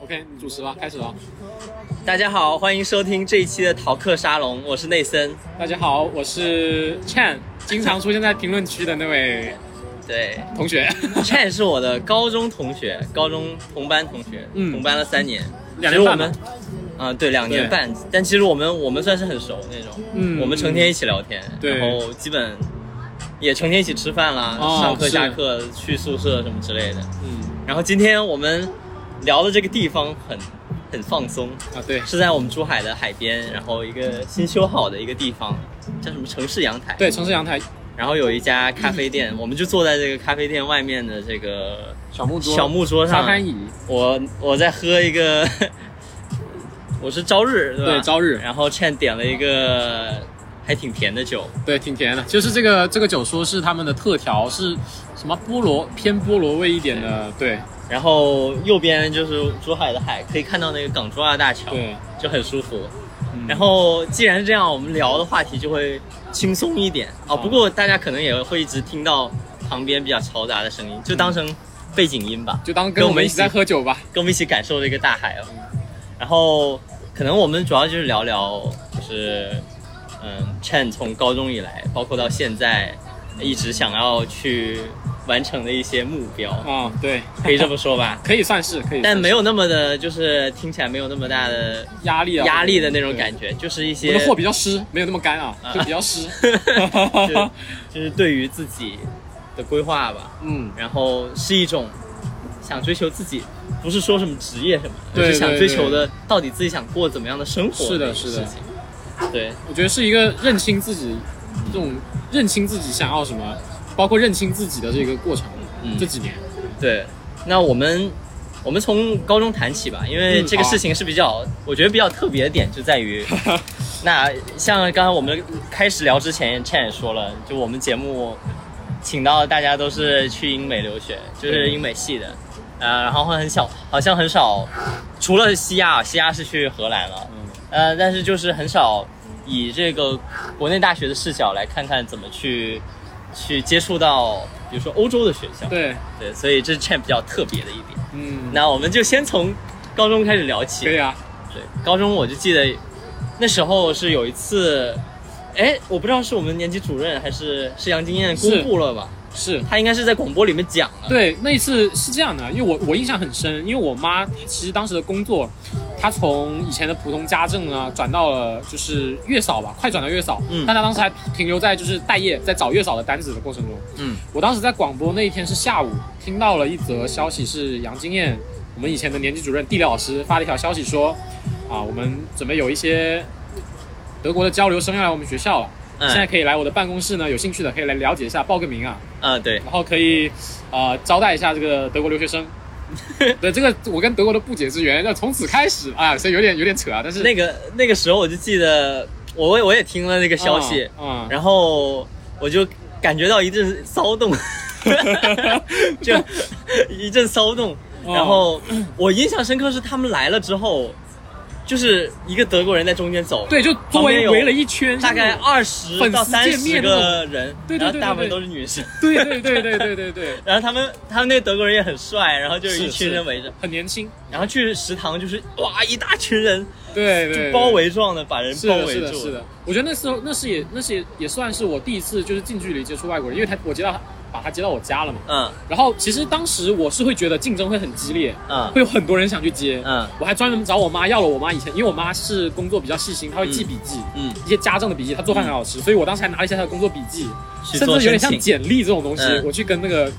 OK，你主持吧，开始了。大家好，欢迎收听这一期的逃课沙龙，我是内森。大家好，我是 Chan，经常出现在评论区的那位对。同学。，Chan 是我的高中同学，高中同班同学，嗯。同班了三年，两年半啊、对，两年半，但其实我们我们算是很熟那种，嗯。我们成天一起聊天，对。然后基本也成天一起吃饭啦，哦上课下课去宿舍什么之类的。嗯。然后今天我们聊的这个地方很很放松，啊，对。是在我们珠海的海边，然后一个新修好的一个地方，叫什么城市阳台。对，城市阳台。然后有一家咖啡店，我们就坐在这个咖啡店外面的这个小木桌、小木桌上。沙滩椅，我我在喝一个，我是朝日，对吧？对朝日。然后 Chen 点了一个还挺甜的酒，对，挺甜的。就是这个这个酒说是他们的特调，是什么菠萝偏菠萝味一点的，对然后右边就是珠海的海，可以看到那个港珠澳大桥，对。就很舒服。嗯然后既然是这样，我们聊的话题就会轻松一点哦。不过大家可能也会一直听到旁边比较嘈杂的声音，就当成背景音吧。就当跟我们一起在喝酒吧。跟我们一起感受这个大海哦。然后可能我们主要就是聊聊，就是嗯，Chen 从高中以来，包括到现在，一直想要去完成的一些目标，啊，对，可以这么说吧。可以算是可以是，但没有那么的，就是听起来没有那么大的压力啊，压力的那种。感觉，就是一我些的货比较湿，没有那么干啊，就比较湿。就就是对于自己的规划吧。嗯，然后是一种想追求自己，不是说什么职业什么，对而是想追求的到底自己想过怎么样的生活是的是的。对，我觉得是一个认清自己，这种认清自己想要什么，包括认清自己的这个过程。嗯这几年，对。那我们我们从高中谈起吧，因为嗯这个事情是比较，我觉得比较特别的点就在于，那像刚才我们开始聊之前，Chen 也说了，就我们节目请到大家都是去英美留学，就是英美系的，呃，然后很小，好像很少，除了西亚，西亚是去荷兰了，嗯，呃，但是就是很少以这个国内大学的视角来看看怎么去去接触到，比如说欧洲的学校。对，对，所以这是 Champ 比较特别的一点。嗯，那我们就先从高中开始聊起。可以啊，对，高中我就记得那时候是有一次，哎，我不知道是我们年级主任还是是杨金燕公布了吧？是。他应该是在广播里面讲了。对，那一次是这样的，因为我我印象很深，因为我妈其实当时的工作，她从以前的普通家政呢转到了就是月嫂吧，快转到月嫂，嗯但她当时还停留在就是待业，在找月嫂的单子的过程中。嗯，我当时在广播那一天是下午，听到了一则消息，是杨金燕，我们以前的年级主任地理老师发了一条消息说，啊，我们准备有一些德国的交流生要来我们学校了，嗯现在可以来我的办公室呢，有兴趣的可以来了解一下，报个名啊。啊，对，然后可以呃招待一下这个德国留学生。对这个我跟德国的不解之缘，要从此开始，啊，所以有点有点扯啊。但是那个那个时候我就记得，我我也听了那个消息，嗯，嗯然后我就感觉到一阵骚动，就一阵骚动。哦然后我印象深刻是他们来了之后，就是一个德国人在中间走，对，就周围围了一圈，大概二十到三见十个人，对对对对然后大部分都是女生。对对对对对对对，然后他们他们那个德国人也很帅，然后就有一群人围着，很年轻，然后去食堂就是哇一大群人，对对包围状的把人，包围住。是的，是的。我觉得那时候那是也那是也也算是我第一次就是近距离接触外国人，因为他我接到他把他接到我家了嘛。嗯。然后其实当时我是会觉得竞争会很激烈，嗯。会有很多人想去接。嗯。我还专门找我妈要了我妈以前，因为我妈是工作比较细心，她会记笔记，嗯，一些家政的笔记，她做饭很好吃，所以我当时还拿了一下她的工作笔记，甚至有点像简历这种东西，嗯。我去跟那个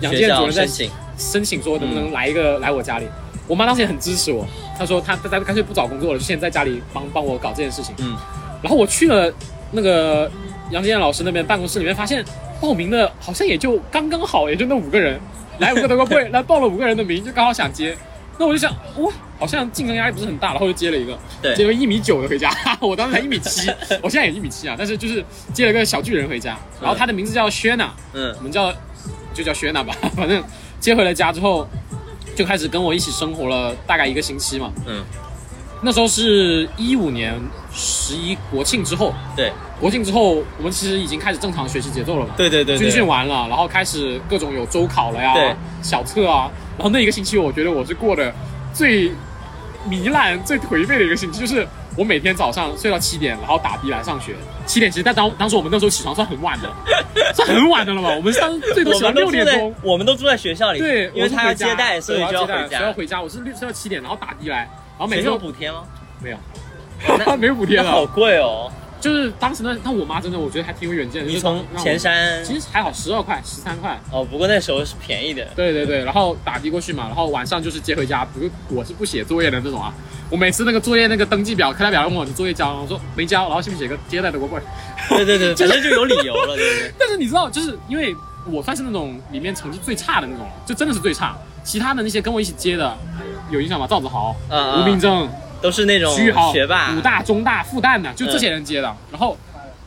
杨学校建主任在申请，申请说能不能来一个、来我家里。我妈当时也很支持我，她说她她干脆不找工作了，就先在家里帮帮我搞这件事情。嗯。然后我去了那个杨建老师那边办公室里面，发现报名的好像也就刚刚好，也就那五个人，来五个德国会，来报了五个人的名，就刚好想接。那我就想，哇，好像竞争压力不是很大，然后就接了一个，对。接了一米九的回家，我当时才一米七，我现在也一米七啊，但是就是接了个小巨人回家，然后他的名字叫薛娜，嗯。我们叫就叫薛娜吧，反正接回了家之后，就开始跟我一起生活了大概一个星期嘛。嗯，那时候是一五年十一国庆之后，对国庆之后我们其实已经开始正常学习节奏了嘛。对对对，军训完了，然后开始各种有周考了呀对，小测啊，然后那一个星期我觉得我是过的最糜烂、最颓废的一个星期，就是我每天早上睡到七点，然后打的来上学。七点其实，但当当时我们那时候起床算很晚的，算很晚的了嘛？我们当 最多我起到们都住在六点钟。我们都住在学校里，对，因为他要接待，所以就要回对我接待所以要家。回家。我是睡到七点，然后打的来，然后每学天都校补贴吗？没有，那 没有补贴那好了。贵哦！就是当时那，那我妈真的我觉得还挺有远见的。就是你从让我前山其实还好，十二块、十三块。哦，不过那时候是便宜的。对对对，然后打的过去嘛，然后晚上就是接回家。不是我是不写作业的那种啊，我每次那个作业那个登记表、课代表问我你作业交了吗，我说没交，然后下面写个接待德国贵。对对对，反正就有理由了，对不对？但是你知道，就是因为我算是那种里面成绩最差的那种，就真的是最差。其他的那些跟我一起接的，有印象吗？赵子豪、嗯吴明正、都是那种徐宇豪、学霸，武大、中大、复旦的，就这些人接的。然后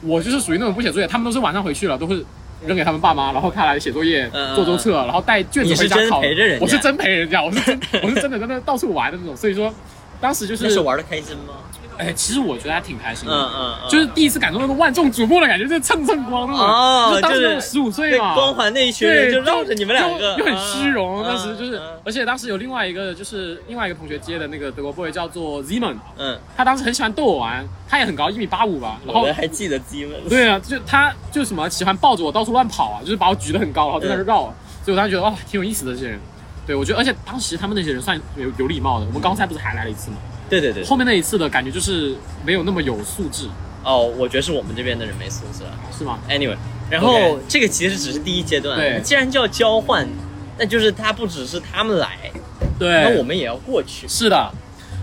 我就是属于那种不写作业，他们都是晚上回去了，都是扔给他们爸妈，然后看来写作业、嗯嗯做周测，然后带卷子回家考。陪着人家我是真陪人家，我是真 我是真的在那到处玩的那种。所以说，当时就是那时候玩的开心吗？哎，其实我觉得还挺开心的。嗯嗯嗯，就是第一次感受那种万众瞩目的感觉，就是蹭蹭光那种。哦就当时就是十五岁嘛，光环那一群对，人就绕着你们两个，很虚荣。嗯当时就是嗯，而且当时有另外一个，就是另外一个同学接的那个德国 boy 叫做 Zeman，嗯，他当时很喜欢逗我玩，他也很高，一米八五吧。然后还记得基们，对啊，就他就什么喜欢抱着我到处乱跑啊，就是把我举得很高，然后在那儿绕啊。所以我当时觉得哇，挺有意思的这些人。对，我觉得，而且当时他们那些人算有有礼貌的。我们刚才不是还来了一次吗？对对对，后面那一次的感觉就是没有那么有素质，哦，我觉得是我们这边的人没素质。是吗？Anyway，然后这个其实只是第一阶段，对。既然叫交换，那就是他不只是他们来，对，那我们也要过去。是的，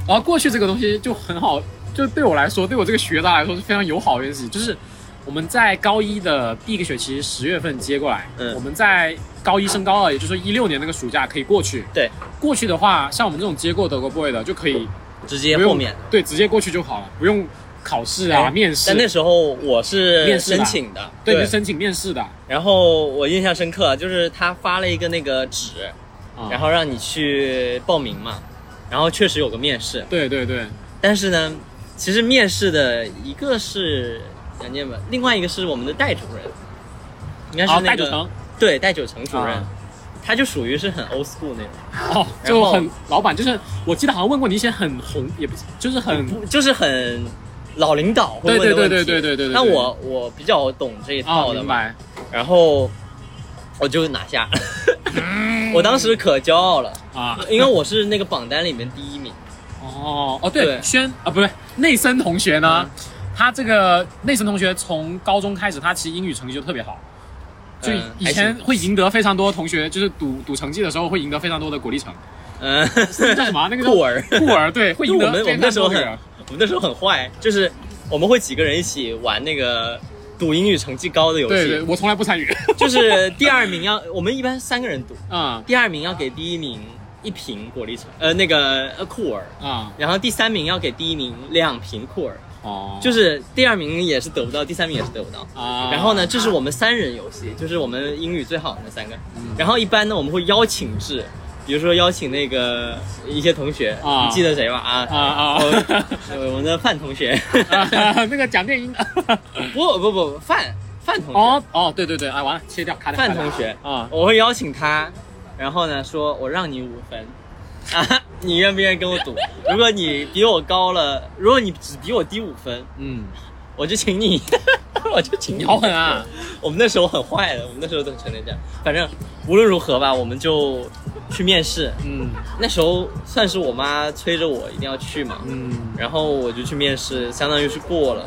然后过去这个东西就很好，就对我来说，对我这个学渣来说是非常友好的一件事情，就是我们在高一的第一个学期十月份接过来，嗯。我们在高一升高二，也就是说一六年那个暑假可以过去。对，过去的话，像我们这种接过德国 boy 的，就可以直接后面。对，直接过去就好了，不用考试啊、哎面试。但那时候我是面试申请的，对，申请面试的，然后我印象深刻，就是他发了一个那个纸，啊。然后让你去报名嘛，然后确实有个面试，对对对，但是呢，其实面试的一个是杨建文，另外一个是我们的戴主任，应该是啊，那个、戴九成，对戴九成主任，啊他就属于是很 old school 那种，哦，就很老板，就是我记得好像问过你一些很红，也不，就是很就是很老领导会对问的问题。对对对对对对对。那我我比较懂这一啊，套的嘛。然后我就拿下，我当时可骄傲了，啊，因为我是那个榜单里面第一名。哦哦，对，对。轩啊，不对，内森同学呢，他这个内森同学从高中开始，他其实英语成绩就特别好，就嗯以前会赢得非常多同学，就是赌赌成绩的时候会赢得非常多的果粒橙，嗯，那叫什么啊？那个叫酷儿。酷儿，对，会赢我们我们那时候很。我们那时候很坏，就是我们会几个人一起玩那个赌英语成绩高的游对对，戏，我从来不参与。就是第二名要我们一般三个人赌，啊第二名要给第一名一瓶果粒橙，呃，那个呃酷儿，啊然后第三名要给第一名两瓶酷儿，哦，就是第二名也是得不到，第三名也是得不到。啊，然后呢，这是我们三人游戏，就是我们英语最好的那三个。嗯然后一般呢，我们会邀请制，比如说邀请那个一些同学，啊你记得谁吧？啊，啊啊呃我们的范同学，啊，那个讲电音。不不不，范范同学，哦哦，对对对，哎，完了，切掉。卡掉范同学，啊，我会邀请他，然后呢说，我让你五分，啊，你愿不愿意跟我赌？如果你比我高了，如果你只比我低五分，嗯，我就请你，我就请你好狠啊！我们那时候很坏的，我们那时候都成天这样。反正无论如何吧，我们就去面试。嗯那时候算是我妈催着我一定要去嘛，嗯，然后我就去面试，相当于是过了。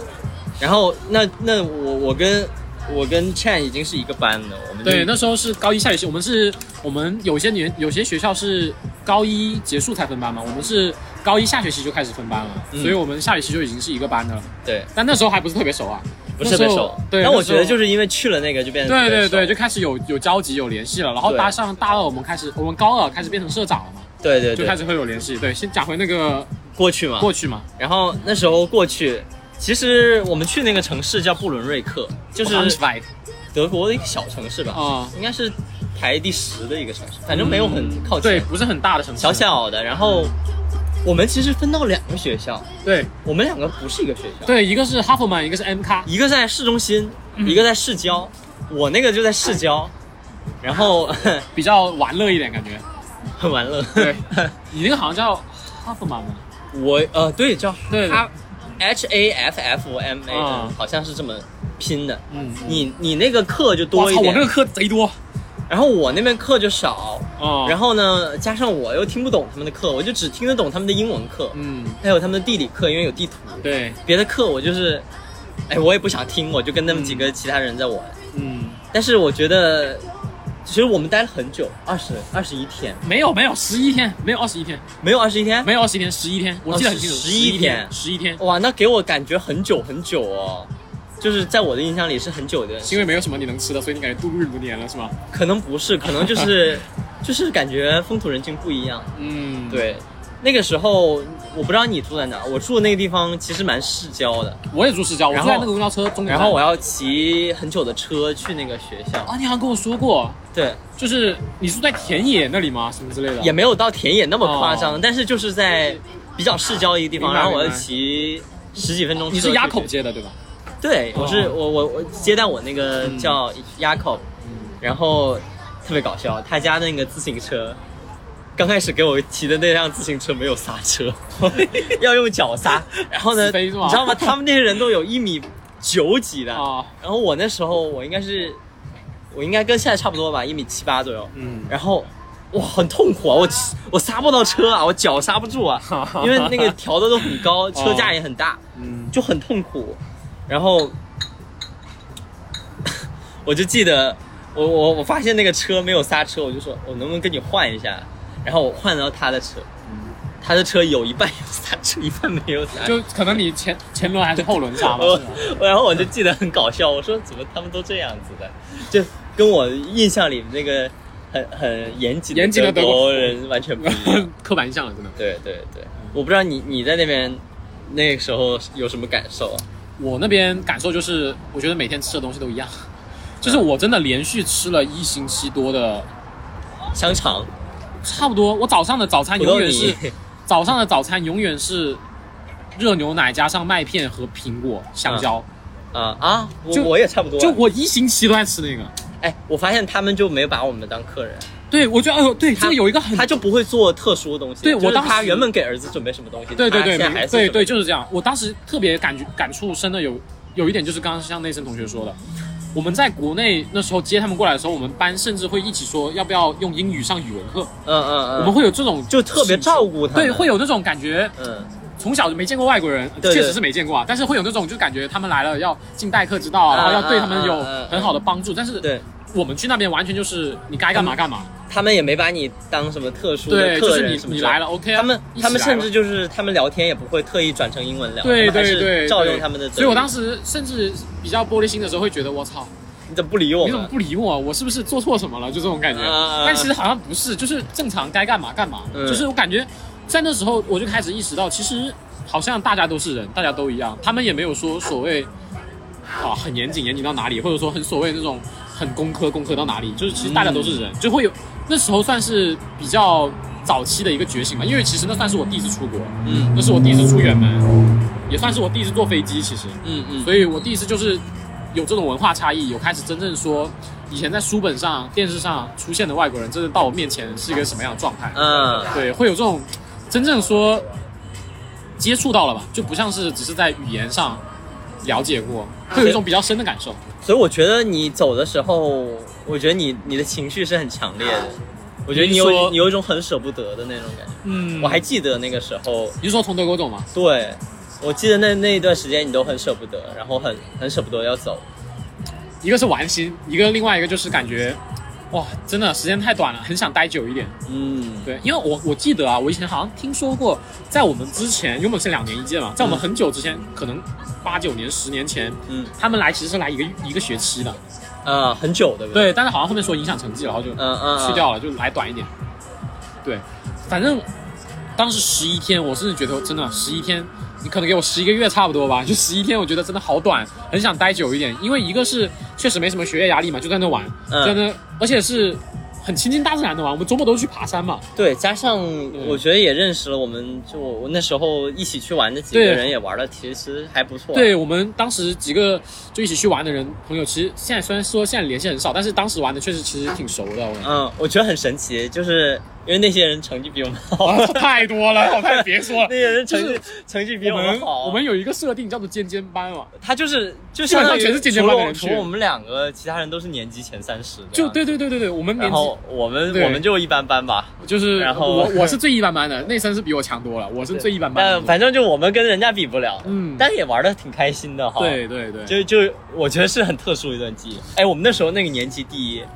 然后那那我我跟我跟 Chan 已经是一个班的，我们对，那时候是高一下学期，我们是我们有些年有些学校是高一结束才分班嘛，我们是高一下学期就开始分班了，嗯所以我们下学期就已经是一个班的了。对但那时候还不是特别熟啊，不是特别熟。对，但我觉得就是因为去了那个就变得对对对，就开始有有交集有联系了，然后对大上大二我们开始，我们高二开始变成社长了嘛，对对对就开始会有联系。对，先讲回那个过去嘛。过去嘛，然后那时候过去，其实我们去那个城市叫布伦瑞克，就是德国的一个小城市吧。啊，应该是排第十的一个城市，反正没有很靠对，前，不是很大的城市，小小的。然后我们其实分到两个学校，对我们两个不是一个学校，对，一个是哈佛曼，一个是 M 卡，一个在市中心，一个在市郊，我那个就在市郊。然后 比较玩乐一点感觉。很 玩乐。对，你那个好像叫哈佛曼吗？我呃对叫对哈 H A F F M A，、啊。好像是这么拼的。嗯，你你那个课就，多一点，我那个课贼多。然后我那边课就少，哦。然后呢，加上我又听不懂他们的课，我就只听得懂他们的英文课，嗯，还有他们的地理课，因为有地图。对，别的课我就是，哎，我也不想听，我就跟他们几个其他人在玩。嗯，但是我觉得，其实我们待了很久，二十二十一天，没有没有十一天，没有二十一天，没有二十一天，没有二十一天，十一天，我记得很清楚，十一天十一天，哇，那给我感觉很久很久哦，就是在我的印象里是很久的，是因为没有什么你能吃的，所以你感觉度日如年了，是吗？可能不是，可能就是 就是感觉风土人情不一样。嗯，，对，那个时候我不知道你住在哪，我住的那个地方其实蛮市郊的，我也住市郊，我住在那个公交车终点站。然后我要骑很久的车去那个学校。啊，你好像跟我说过，对，就是你住在田野那里吗？什么之类的？也没有到田野那么夸张，哦但是就是在比较市郊一个地方，然后我要骑十几分钟车。你是垭口？接的对吧？对，我是哦我我我接待我那个嗯叫垭口，然后特别搞笑，他家那个自行车。刚开始给我骑的那辆自行车没有刹车，要用脚刹。然后呢，你知道吗？他们那些人都有一米九几的，啊，然后我那时候我应该是，我应该跟现在差不多吧，一米七八左右。嗯，然后哇，很痛苦啊！我骑我刹不到车啊，我脚刹不住啊，因为那个调的都很高，车架也很大，嗯，就很痛苦。然后 我就记得，我我我发现那个车没有刹车，我就说我能不能跟你换一下？然后我换到他的车，他的车有一半有刹车，一半没有刹车。就可能你前前轮还是后轮刹吧？然后我就记得很搞笑，我说怎么他们都这样子的，就跟我印象里那个很很严谨严谨的德国德国人完全不一样。刻板印象了，真的。对对对，我不知道你你在那边那个时候有什么感受啊？我那边感受就是，我觉得每天吃的东西都一样，就是我真的连续吃了一星期多的，香肠、差不多。我早上的早餐永远是，早上的早餐永远是热牛奶加上麦片和苹果、香蕉。啊啊，我就我也差不多啊。就我一星期都在吃那个。哎，我发现他们就没把我们当客人，对，我觉得，哎呦，对，这个有一个很他就不会做特殊的东西。对我当时他原本给儿子准备什么东西，对对对，对对，就是这样。我当时特别感觉感触深的有有一点，就是刚刚像内森同学说的，我们在国内那时候接他们过来的时候，我们班甚至会一起说要不要用英语上语文课，嗯嗯嗯，我们会有这种就特别照顾他们，对，会有那种感觉，嗯从小就没见过外国人，对对。确实是没见过啊，但是会有那种就感觉他们来了要尽待客之道啊，然后要对他们有很好的帮助，但是对。我们去那边完全就是你该干嘛干嘛，他们也没把你当什么特殊的客是人你你来了 OK 啊，他们他们甚至就是他们聊天也不会特意转成英文聊，对对对，照对用他们的。所以我当时甚至比较玻璃心的时候会觉得我操。你怎么不理我你怎么？不理我？我是不是做错什么了？就这种感觉。啊但其实好像不是，就是正常该干嘛干嘛。嗯就是我感觉在那时候我就开始意识到，其实好像大家都是人，大家都一样，他们也没有说所谓啊很严谨，严谨到哪里，或者说很所谓那种很工科工科到哪里，就是其实大家都是人，就会有那时候算是比较早期的一个觉醒吧。因为其实那算是我第一次出国，嗯那是我第一次出远门，也算是我第一次坐飞机，其实。嗯嗯，所以我第一次就是有这种文化差异，有开始真正说以前在书本上、电视上出现的外国人，真的到我面前是一个什么样的状态？嗯对，会有这种真正说接触到了吧，就不像是只是在语言上了解过，会有一种比较深的感受。所以我觉得你走的时候，我觉得你你的情绪是很强烈的，我觉得你有你有一种很舍不得的那种感觉。嗯我还记得那个时候，你是说从德国走吗？对我记得那那一段时间你都很舍不得，然后很很舍不得要走。一个是玩心，一个另外一个就是感觉。哇，真的时间太短了，很想待久一点。嗯，对，因为我我记得啊，我以前好像听说过，在我们之前，因为我们是两年一届嘛，在我们很久之前，可能八九年、十年前，嗯，他们来其实是来一个一个学期的，啊，很久的对？对，但是好像后面说影响成绩，然后就嗯嗯，去掉了，就来短一点。对，反正当时十一天，我甚至觉得真的十一天，你可能给我十一个月差不多吧，就十一天，我觉得真的好短，很想待久一点，因为一个是确实没什么学业压力嘛，就在那玩，嗯。在那，而且是很亲近大自然的玩，我们周末都去爬山嘛，对，加上我觉得也认识了我们，就我我那时候一起去玩的几个人也玩的其实还不错。对我们当时几个就一起去玩的人朋友，其实现在虽然说现在联系很少，但是当时玩的确实其实挺熟的。我嗯，我觉得很神奇，就是因为那些人成绩比我们 好，啊太多了，我太别说了 那。些人成绩就是成绩比我们们好。我们有一个设定叫做尖尖班嘛，他就是就基本上相当于全是尖尖除班的人除了我们两个，其他人都是年级前三十。就对。对对对对，我们年级然后我们我们就一般般吧，就是然后我我是最一般般的，内森是比我强多了，我是最一般般的。但反正就我们跟人家比不了，嗯但也玩的挺开心的哈。，对对对，就就我觉得是很特殊的一段记忆。哎，我们那时候那个年级第一，刘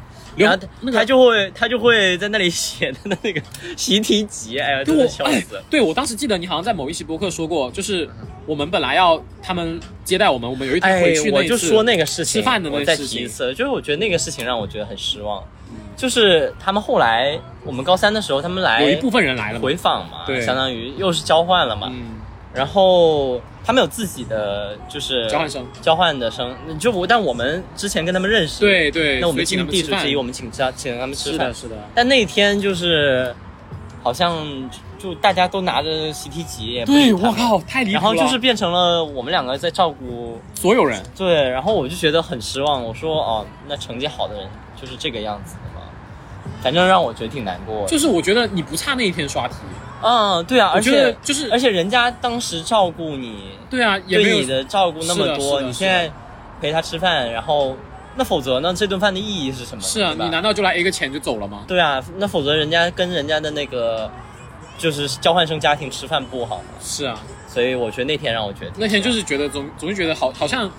然后那个他就会他就会在那里写他的那个习题集，哎呀，真的笑哎死了。，对我当时记得你好像在某一期播客说过，就是我们本来要他们接待我们，我们有一天哎回去，那我就说那个事情，吃饭的那个事情提一次，就是我觉得那个事情让我觉得很失望。嗯就是他们后来，我们高三的时候，他们来有一部分人来了，回访嘛，对相当于又是交换了嘛。嗯，然后他们有自己的就是交换生，交换的生，就我但我们之前跟他们认识，，对对，那我们所以请他们吃饭尽地主之谊，我们请他请他们吃饭是的，。是的，但那天就是好像就大家都拿着习题集，也不对，我靠，太离谱了。然后就是变成了我们两个在照顾，所有人，对，然后我就觉得很失望。我说哦，那成绩好的人就是这个样子的嘛，反正让我觉得挺难过的。就是我觉得你不差那一天刷题，嗯，对啊，而且就是而且人家当时照顾你，对啊，也没有对你的照顾那么多，你现在陪他吃饭，然后那否则呢？这顿饭的意义是什么？是啊，你难道就来 A 个钱就走了吗？对啊，那否则人家跟人家的那个就是交换生家庭吃饭不好吗？是啊，所以我觉得那天让我觉得那天就是觉得总总是觉得好，好像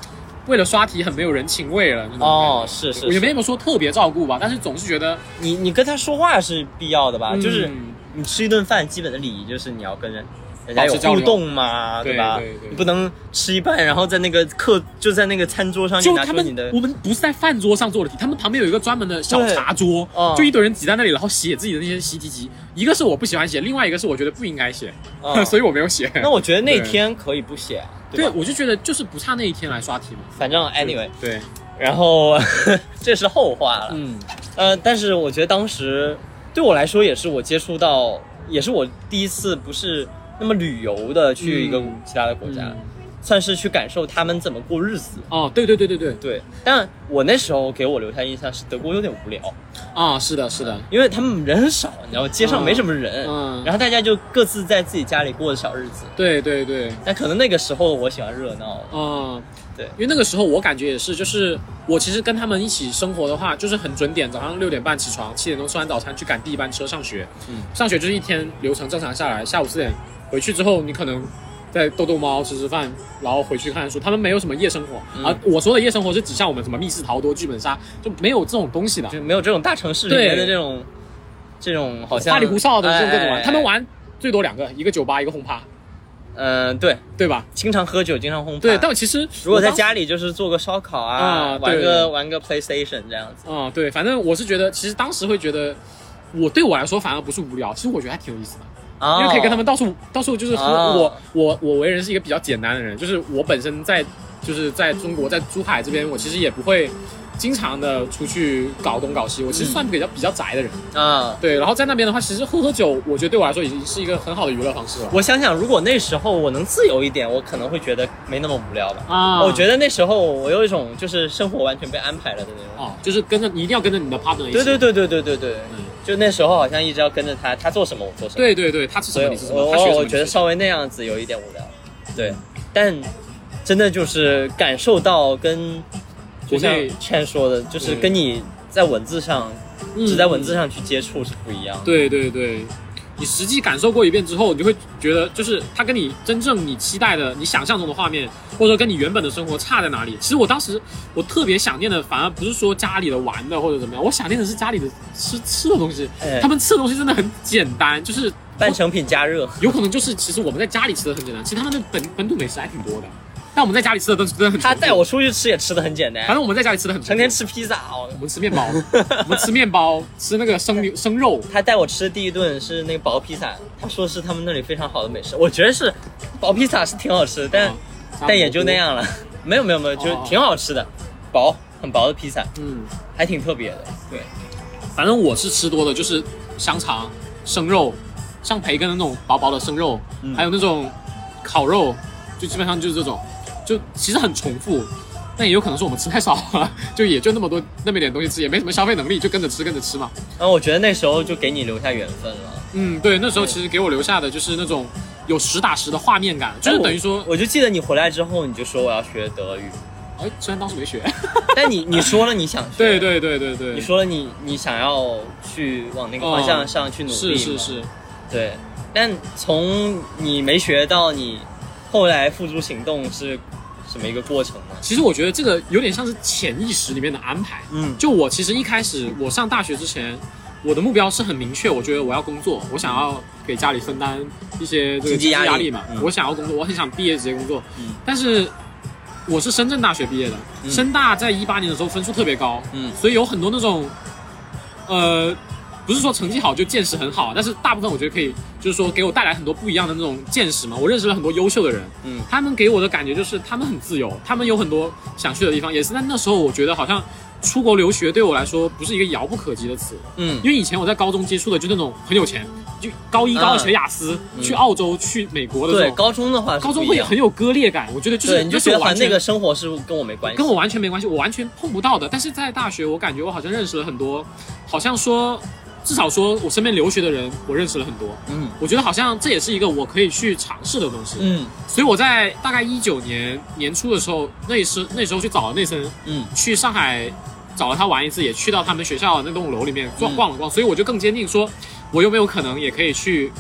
为了刷题很没有人情味了哦是是我也是没有说特别照顾吧，但是总是觉得你你跟他说话是必要的吧？嗯就是你吃一顿饭，基本的礼仪就是你要跟人人家有互动嘛，对吧？对对你不能吃一半，然后在那个课就在那个餐桌上就他们拿出你的 我们不是在饭桌上做的题，他们旁边有一个专门的小茶桌嗯，就一堆人挤在那里，然后写自己的那些习题集。一个是我不喜欢写，另外一个是我觉得不应该写，嗯 所以我没有写。那我觉得那对天可以不写啊，对，我就觉得就是不差那一天来刷题嘛。反正 anyway，对，然后 这是后话了。嗯，呃，但是我觉得当时对我来说也是我接触到，也是我第一次不是那么旅游的去一个嗯其他的国家，嗯算是去感受他们怎么过日子。哦，对对对对对，对，但我那时候给我留下印象是德国有点无聊，啊，是的，是的，因为他们人很少，你知道？街上没什么人，嗯然后大家就各自在自己家里过着小日子。对对对，但可能那个时候我喜欢热闹，嗯，对因为那个时候我感觉也是，就是我其实跟他们一起生活的话，就是很准点，早上六点半起床，七点钟吃完早餐去赶第一班车上学。嗯，上学就是一天流程正常下来，下午四点回去之后，你可能再逗逗猫、吃吃饭，然后回去看看书。他们没有什么夜生活、嗯啊，我说的夜生活是指像我们什么密室逃脱、剧本杀，就没有这种东西的。就没有这种大城市里面的对这种这种好像花里胡哨的这种各种玩，哎他们，玩最多两个，一个酒吧，一个轰趴，嗯、对，对吧？经常喝酒，经常轰趴。对，但其实如果在家里就是做个烧烤啊，啊玩个玩个 PlayStation 这样子。嗯，对，反正我是觉得，其实当时会觉得，我对我来说反而不是无聊，其实我觉得还挺有意思的，啊因为可以跟他们到处到处就是喝。哦我我我为人是一个比较简单的人，就是我本身在就是在中国在珠海这边，我其实也不会经常的出去搞东搞西，我其实算比较比较宅的人。啊。对，然后在那边的话，其实喝喝酒，我觉得对我来说已经是一个很好的娱乐方式了。我想想，如果那时候我能自由一点，我可能会觉得没那么无聊吧。啊我觉得那时候我有一种就是生活完全被安排了的那种。哦，就是跟着你一定要跟着你的 partner 一起。对对对对对对对，嗯就那时候好像一直要跟着他，他做什么我做什么。对对对，他吃什么你吃什么，我他学什么我觉得稍微那样子有一点无聊。对，但真的就是感受到跟，国内 Chen 说的，就是跟你在文字上嗯只在文字上去接触是不一样的。对对对，你实际感受过一遍之后，你就会觉得，就是它跟你真正你期待的、你想象中的画面，或者说跟你原本的生活差在哪里。其实我当时我特别想念的，反而不是说家里的玩的或者怎么样，我想念的是家里的吃吃的东西。哎他们吃的东西真的很简单，就是半成品加热，有可能就是其实我们在家里吃的很简单，其实他们的本本土美食还挺多的，但我们在家里吃的都是真的很。他带我，出去吃也吃的很简单反，正我们在家里吃的很成天。吃披萨哦。我们吃面包，我们吃面包，吃那个生牛生肉，他带我吃的第一顿是那个薄披萨，他说是他们那里非常好的美食，我觉得是薄披萨是挺好吃的，但、啊但也就那。样了，没有没有没有，就哦挺好吃的，薄很薄的披萨，嗯，还挺特别的。对，反正我是吃多的，就是香肠、生肉，像培根的那种薄薄的生肉，嗯还有那种烤肉，就基本上就是这种，就其实很重复。但也有可能是我们吃太少了，就也就那么多那么点东西吃，也没什么消费能力，就跟着吃跟着吃嘛。然后我觉得那时候就给你留下缘分了。嗯，对，那时候其实给我留下的就是那种有实打实的画面感，就是等于说，我就记得你回来之后，你就说我要学德语，哎，虽然当时没学，但你你说了你想 学，对对对对对，你说了你你想要去往那个方向上去努力，是是是，对。但从你没学到你后来付诸行动是什么一个过程呢？其实我觉得这个有点像是潜意识里面的安排。嗯，就我其实一开始我上大学之前，我的目标是很明确，我觉得我要工作，我想要给家里分担一些这个经济压力嘛，我想要工作，我很想毕业直接工作。嗯，但是我是深圳大学毕业的，深大在一八年的时候分数特别高，嗯，所以有很多那种，呃。不是说成绩好就见识很好，但是大部分我觉得可以，就是说给我带来很多不一样的那种见识嘛。我认识了很多优秀的人，嗯，他们给我的感觉就是他们很自由，他们有很多想去的地方。也是在那时候，我觉得好像出国留学对我来说不是一个遥不可及的词，嗯，因为以前我在高中接触的就那种很有钱，就高一高二学雅思，去澳洲去美国的。对，高中的话，高中会很有割裂感。我觉得就是你就觉得那个生活是跟我没关系，跟我完全没关系，我完全碰不到的。但是在大学，我感觉我好像认识了很多，好像说。至少说，我身边留学的人，我认识了很多。嗯，我觉得好像这也是一个我可以去尝试的东西。嗯，所以我在大概一九年年初的时候，那时那时候去找了内森，嗯，去上海找了他玩一次，也去到他们学校那栋楼里面逛逛了逛。所以我就更坚定说，我有没有可能也可以去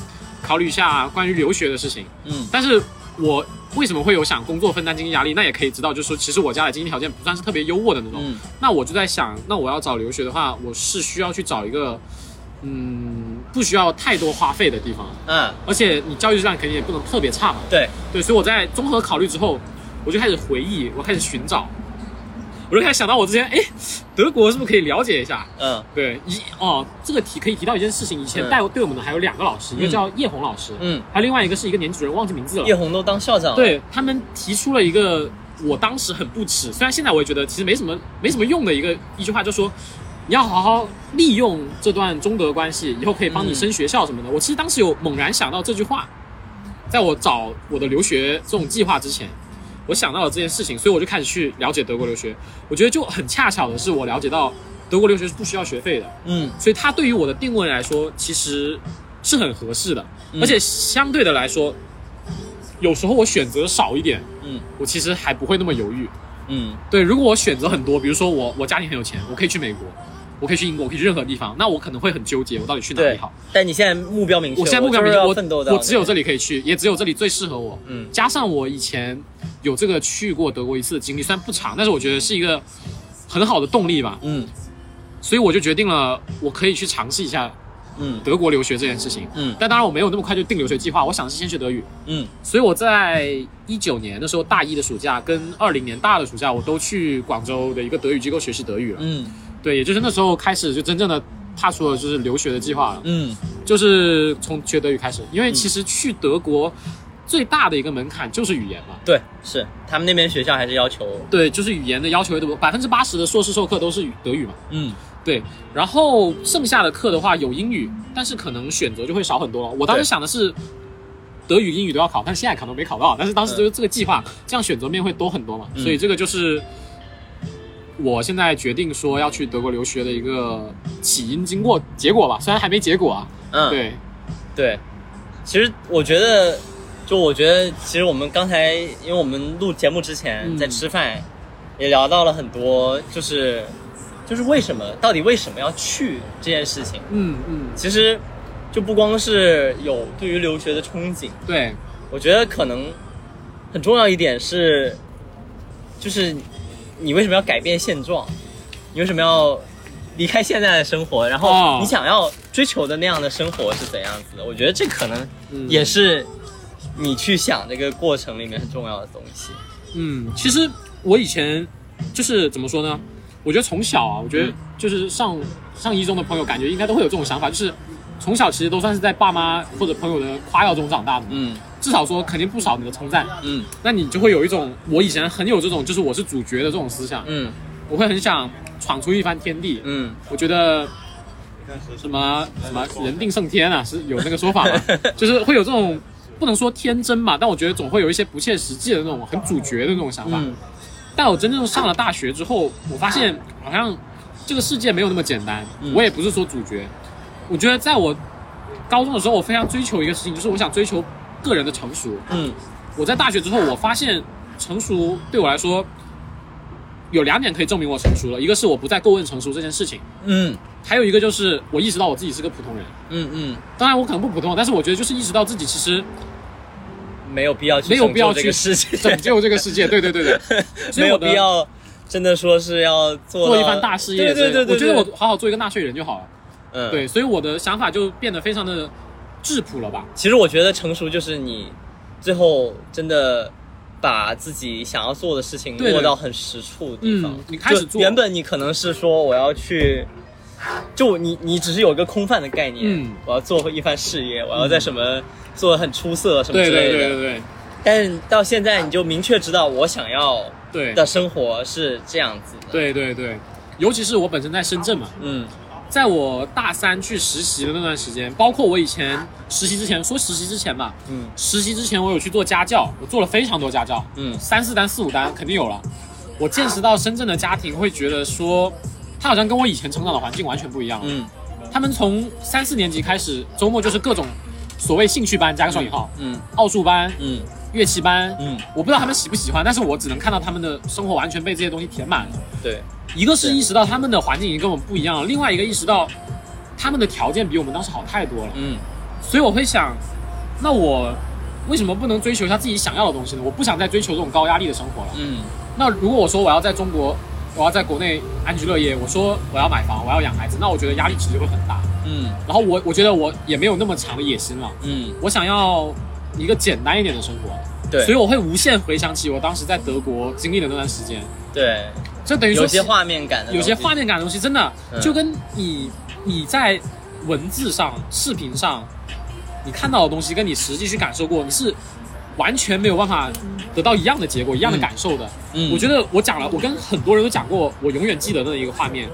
考虑一下关于留学的事情。嗯，但是我为什么会有想工作分担经济压力？那也可以知道，就是说其实我家的经济条件不算是特别优渥的那种。嗯，那我就在想，那我要找留学的话，我是需要去找一个。嗯，不需要太多花费的地方，嗯，而且你教育质量肯定也不能特别差嘛。对对，所以我在综合考虑之后，我就开始回忆，我开始寻找，我就开始想到我之前，哎，德国是不是可以了解一下？嗯，对，一哦，这个提可以提到一件事情，以前带对我们的还有两个老师，一个叫叶红老师，嗯，还有另外一个是一个年主任，忘记名字了。叶红都当校长了。对他们提出了一个我当时很不耻，虽然现在我也觉得其实没什么没什么用的一个一句话，就说。你要好好利用这段中德关系，以后可以帮你升学校什么的。我其实当时有猛然想到这句话，在我找我的留学这种计划之前，我想到了这件事情，所以我就开始去了解德国留学。我觉得就很恰巧的是，我了解到德国留学是不需要学费的，嗯，所以它对于我的定位来说其实是很合适的，而且相对的来说，有时候我选择少一点，嗯，我其实还不会那么犹豫，嗯，对。如果我选择很多，比如说我我家里很有钱，我可以去美国。我可以去英国，我可以去任何地方，那我可能会很纠结，我到底去哪里好？但你现在目标明确，我现在目标明确，我我只有这里可以去，也只有这里最适合我。嗯，加上我以前有这个去过德国一次的经历，虽然不长，但是我觉得是一个很好的动力吧。嗯，所以我就决定了，我可以去尝试一下，嗯，德国留学这件事情。嗯，但当然我没有那么快就定留学计划，我想是先学德语。嗯，所以我在一九年的时候，大一的暑假跟二零年大的暑假，我都去广州的一个德语机构学习德语了。嗯。对，也就是那时候开始就真正的踏出了就是留学的计划了。嗯，就是从学德语开始，因为其实去德国最大的一个门槛就是语言嘛。对，是他们那边学校还是要求。对，就是语言的要求多，百分之八十的硕士授课都是德语嘛。嗯，对。然后剩下的课的话有英语，但是可能选择就会少很多了。我当时想的是德语、英语都要考，但是现在可能没考到。但是当时就是这个计划，这样选择面会多很多嘛。所以这个就是。我现在决定说要去德国留学的一个起因、经过、结果吧，虽然还没结果啊。嗯，对，对。其实我觉得，就我觉得，其实我们刚才，因为我们录节目之前在吃饭，也聊到了很多，就是就是为什么，到底为什么要去这件事情。嗯嗯。其实就不光是有对于留学的憧憬，对，我觉得可能很重要一点是，就是。你为什么要改变现状？你为什么要离开现在的生活？然后你想要追求的那样的生活是怎样子的？我觉得这可能也是你去想这个过程里面很重要的东西。嗯，其实我以前就是怎么说呢？我觉得从小啊，我觉得就是上上一中的朋友，感觉应该都会有这种想法，就是从小其实都算是在爸妈或者朋友的夸耀中长大的。嗯。至少说肯定不少你的称赞，嗯，那你就会有一种我以前很有这种就是我是主角的这种思想，嗯，我会很想闯出一番天地，嗯，我觉得什么什么人定胜天啊，是有那个说法吗？就是会有这种不能说天真吧，但我觉得总会有一些不切实际的那种很主角的那种想法。但我真正上了大学之后，我发现好像这个世界没有那么简单。嗯。我也不是说主角，我觉得在我高中的时候，我非常追求一个事情，就是我想追求个人的成熟。嗯我在大学之后，我发现成熟对我来说有两点可以证明我成熟了，一个是我不再过问成熟这件事情，嗯还有一个就是我意识到我自己是个普通人。嗯嗯，当然我可能不普通，但是我觉得就是意识到自己其实没有必要去没有必要拯救这去个世界，拯救这个世界。对对对对，没有必要真的说是要做做一番大事业对对对，我觉得我好好做一个纳税人就好了。嗯对，所以我的想法就变得非常的质朴了吧？其实我觉得成熟就是你最后真的把自己想要做的事情落到很实处的地方。嗯你开始就做原本你可能是说我要去，就你你只是有一个空泛的概念，嗯我要做一番事业，我要在什么做的很出色什么之类的。对对对对但是到现在你就明确知道我想要对的生活是这样子的。，对对对，尤其是我本身在深圳嘛，嗯在我大三去实习的那段时间，包括我以前实习之前，说实习之前吧，嗯。实习之前我有去做家教，我做了非常多家教，嗯。三四单、四五单肯定有了。我见识到深圳的家庭会觉得说，他好像跟我以前成长的环境完全不一样了。嗯。他们从三四年级开始，周末就是各种所谓兴趣班，加个双引号，嗯。奥数班、嗯乐器班，嗯，我不知道他们喜不喜欢，但是我只能看到他们的生活完全被这些东西填满了。对，一个是意识到他们的环境已经跟我们不一样了，另外一个意识到他们的条件比我们当时好太多了。嗯所以我会想，那我为什么不能追求一下自己想要的东西呢？我不想再追求这种高压力的生活了。嗯那如果我说我要在中国，我要在国内安居乐业，我说我要买房，我要养孩子，那我觉得压力其实会很大。嗯然后我我觉得我也没有那么强的野心了，嗯，我想要一个简单一点的生活。对，所以我会无限回想起我当时在德国经历的那段时间，对。就等于说有些画面感的，有些画面感的东西，真的嗯。就跟你你在文字上、视频上你看到的东西，跟你实际去感受过，你是完全没有办法得到一样的结果、一样的感受的。嗯。我觉得我讲了，我跟很多人都讲过，我永远记得的一个画面，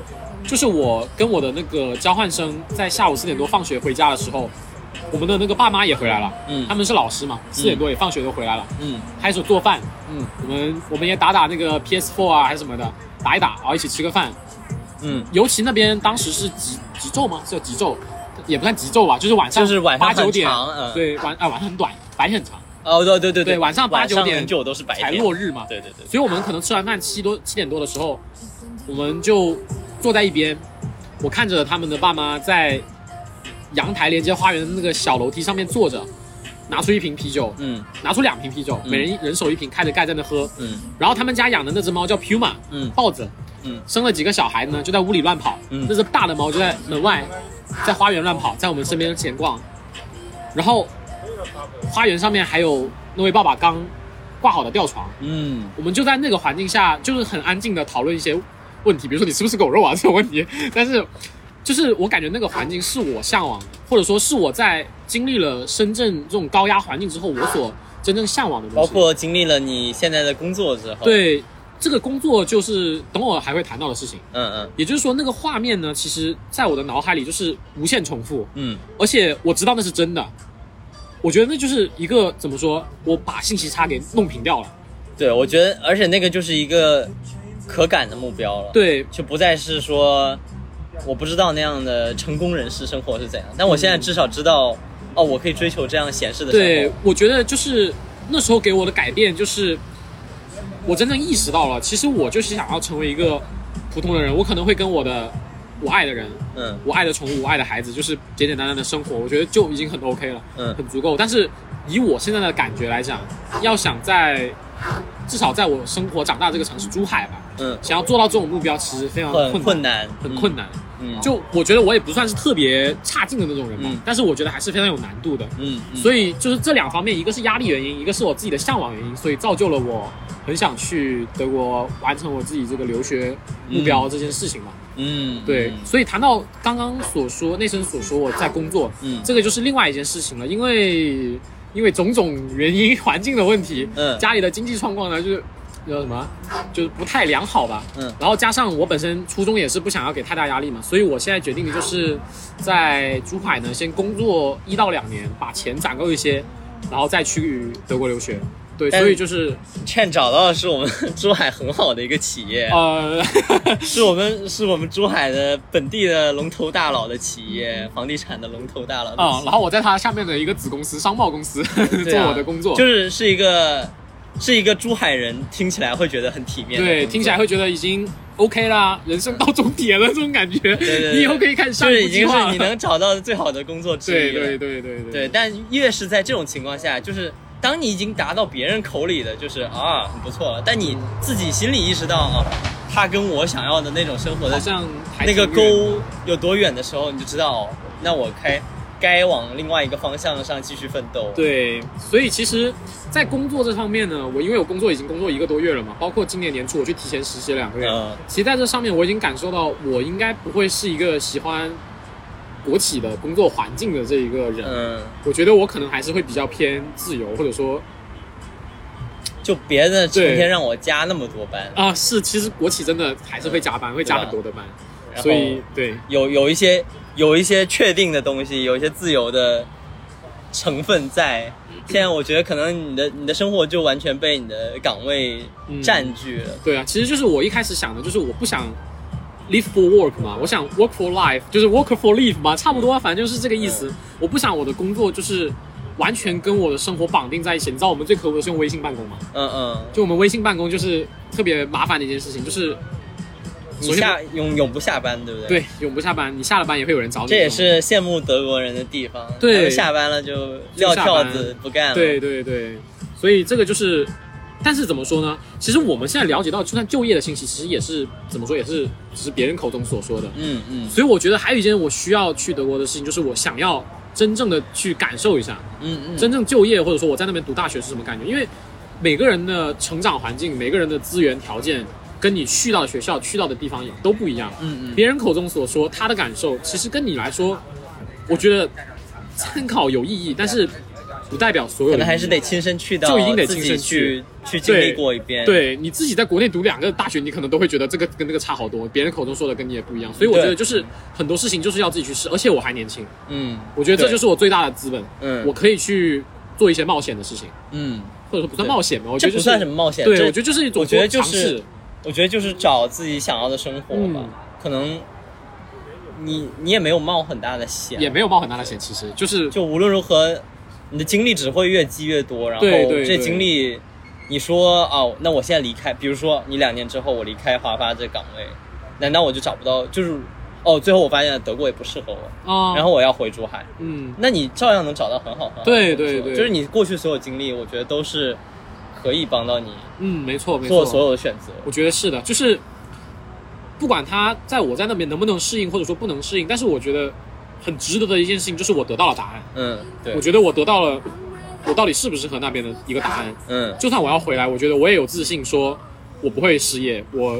就是我跟我的那个交换生在下午四点多放学回家的时候，我们的那个爸妈也回来了，嗯。他们是老师嘛，四点多也放学都回来了，嗯。开始做饭，嗯。我们我们也打打那个 PS4 啊，还是什么的，打一打，然后一起吃个饭。嗯，尤其那边当时是极极昼吗？是叫极昼，也不算极昼吧，就是晚上就是晚上八九点。嗯，对晚啊晚上很短，白天很长，哦对对对对。晚上八九点久都是白才，落日嘛。对对对，所以我们可能吃完饭七多七点多的时候，我们就坐在一边，我看着他们的爸妈在阳台连接花园的那个小楼梯上面坐着，拿出一瓶啤酒，嗯。拿出两瓶啤酒，嗯。每人一人手一瓶，开着盖在那喝。嗯。然后他们家养的那只猫叫 Puma，嗯。豹子，嗯。生了几个小孩呢，就在屋里乱跑。嗯。那只大的猫就在门外，在花园乱跑，在我们身边闲逛。然后花园上面还有那位爸爸刚挂好的吊床，嗯。我们就在那个环境下，就是很安静的讨论一些问题，比如说你吃不吃狗肉啊这种问题。但是，就是我感觉那个环境是我向往的，或者说是我在经历了深圳这种高压环境之后，我所真正向往的东西。包括经历了你现在的工作之后，，对这个工作，就是等我还会谈到的事情。嗯嗯也就是说，那个画面呢，其实在我的脑海里就是无限重复，嗯而且我知道那是真的。我觉得那就是一个怎么说，我把信息差给弄平掉了。对，我觉得，而且那个就是一个可感的目标了，，对，就不再是说我不知道那样的成功人士生活是怎样，但我现在至少知道，哦，我可以追求这样闲适的生活，对，我觉得就是那时候给我的改变，就是我真正意识到了，其实我就是想要成为一个普通的人，我可能会跟我的我爱的人、嗯。我爱的宠物、我爱的孩子，就是简简单单的生活，我觉得就已经很 OK 了，嗯。很足够。但是以我现在的感觉来讲，要想在至少在我生活长大这个城市珠海吧，嗯，想要做到这种目标，其实非常很困困难，很困难。嗯，就我觉得我也不算是特别差劲的那种人吧，嗯。但是我觉得还是非常有难度的。嗯，嗯。所以就是这两方面，一个是压力原因，一个是我自己的向往原因，所以造就了我很想去德国完成我自己这个留学目标这件事情嘛。嗯，对，嗯所以谈到刚刚所说内生所说我在工作，嗯。这个就是另外一件事情了，因为因为种种原因、环境的问题，嗯家里的经济状况呢，就是叫什么，就是不太良好吧。嗯然后加上我本身初中也是不想要给太大压力嘛，所以我现在决定的就是在珠海呢先工作一到两年，把钱攒够一些，然后再去德国留学。对，所以就是劝找到的是我们 珠海很好的一个企业，呃，是我们是我们珠海的本地的龙头大佬的企业，房地产的龙头大佬的企业啊、然后我在他下面的一个子公司商贸公司对做啊我的工作，就是是一个是一个珠海人，听起来会觉得很体面。对，听起来会觉得已经 OK 啦，人生到终点了这种感觉。对对你以后可以开始下就是已经一步计划了是你能找到的最好的工作之对一了。对对对对，但越是在这种情况下，就是当你已经达到别人口里的，就是啊很不错了，但你自己心里意识到啊，他跟我想要的那种生活的像那个沟有多远的时候，你就知道，哦那我开该往另外一个方向上继续奋斗。，对，所以其实，在工作这方面呢，我因为我工作已经工作一个多月了嘛，包括今年年初我去提前实习了两个月，嗯其实在这上面我已经感受到，我应该不会是一个喜欢国企的工作环境的这一个人。嗯，我觉得我可能还是会比较偏自由，或者说就别的成天让我加那么多班，啊，是其实国企真的还是会加班，会加很多的班，所以对有有一些有一些确定的东西，有一些自由的成分在。现在我觉得可能你的你的生活就完全被你的岗位嗯占据了。对啊，其实就是我一开始想的，就是我不想 live for work 嘛，我想 work for life，就是 work for live 嘛，差不多啊，反正就是这个意思。我不想我的工作就是完全跟我的生活绑定在一起。你知道我们最可恶的是用微信办公嘛？嗯嗯，就我们微信办公就是特别麻烦的一件事情，就是你下永永不下班，对不对？，对永不下班，你下了班也会有人找你。这也是羡慕德国人的地方。对下班了就撂挑子不干了。对对对，所以这个就是，但是怎么说呢？其实我们现在了解到，就算就业的信息，其实也是怎么说，也是只是别人口中所说的。嗯嗯所以我觉得还有一件我需要去德国的事情，就是我想要真正的去感受一下，嗯嗯，真正就业或者说我在那边读大学是什么感觉。因为每个人的成长环境、每个人的资源条件，跟你去到的学校、去到的地方也都不一样。嗯嗯别人口中所说他的感受，其实跟你来说，我觉得参考有意义，但是不代表所有。可能还是得亲身去到，就一定得亲身去去经历过一遍。，对你自己在国内读两个大学，你可能都会觉得这个跟那个差好多，别人口中说的跟你也不一样。所以我觉得就是很多事情就是要自己去试，而且我还年轻，嗯我觉得这就是我最大的资本。嗯我可以去做一些冒险的事情，嗯，或者说不算冒险吧，我觉得就是不算什么冒险。对，我觉得就是一种我觉得就是我觉得就是找自己想要的生活吧。嗯可能你你也没有冒很大的险，也没有冒很大的险，其实就是就无论如何，你的经历只会越积越多，然后这经历，你说哦，那我现在离开，比如说你两年之后我离开华发这岗位，难道我就找不到？就是哦，最后我发现德国也不适合我，啊，然后我要回珠海，嗯，那你照样能找到很好很好的对对对。就是你过去所有经历，我觉得都是可以帮到你嗯，没错没错。做，所有的选择。我觉得是的，就是不管他在我在那边能不能适应，或者说不能适应，但是我觉得很值得的一件事情就是我得到了答案。嗯，对。我，觉得我得到了我到底适不适合那边的一个答案。嗯。就算我要回来，我觉得我也有自信说我不会失业，我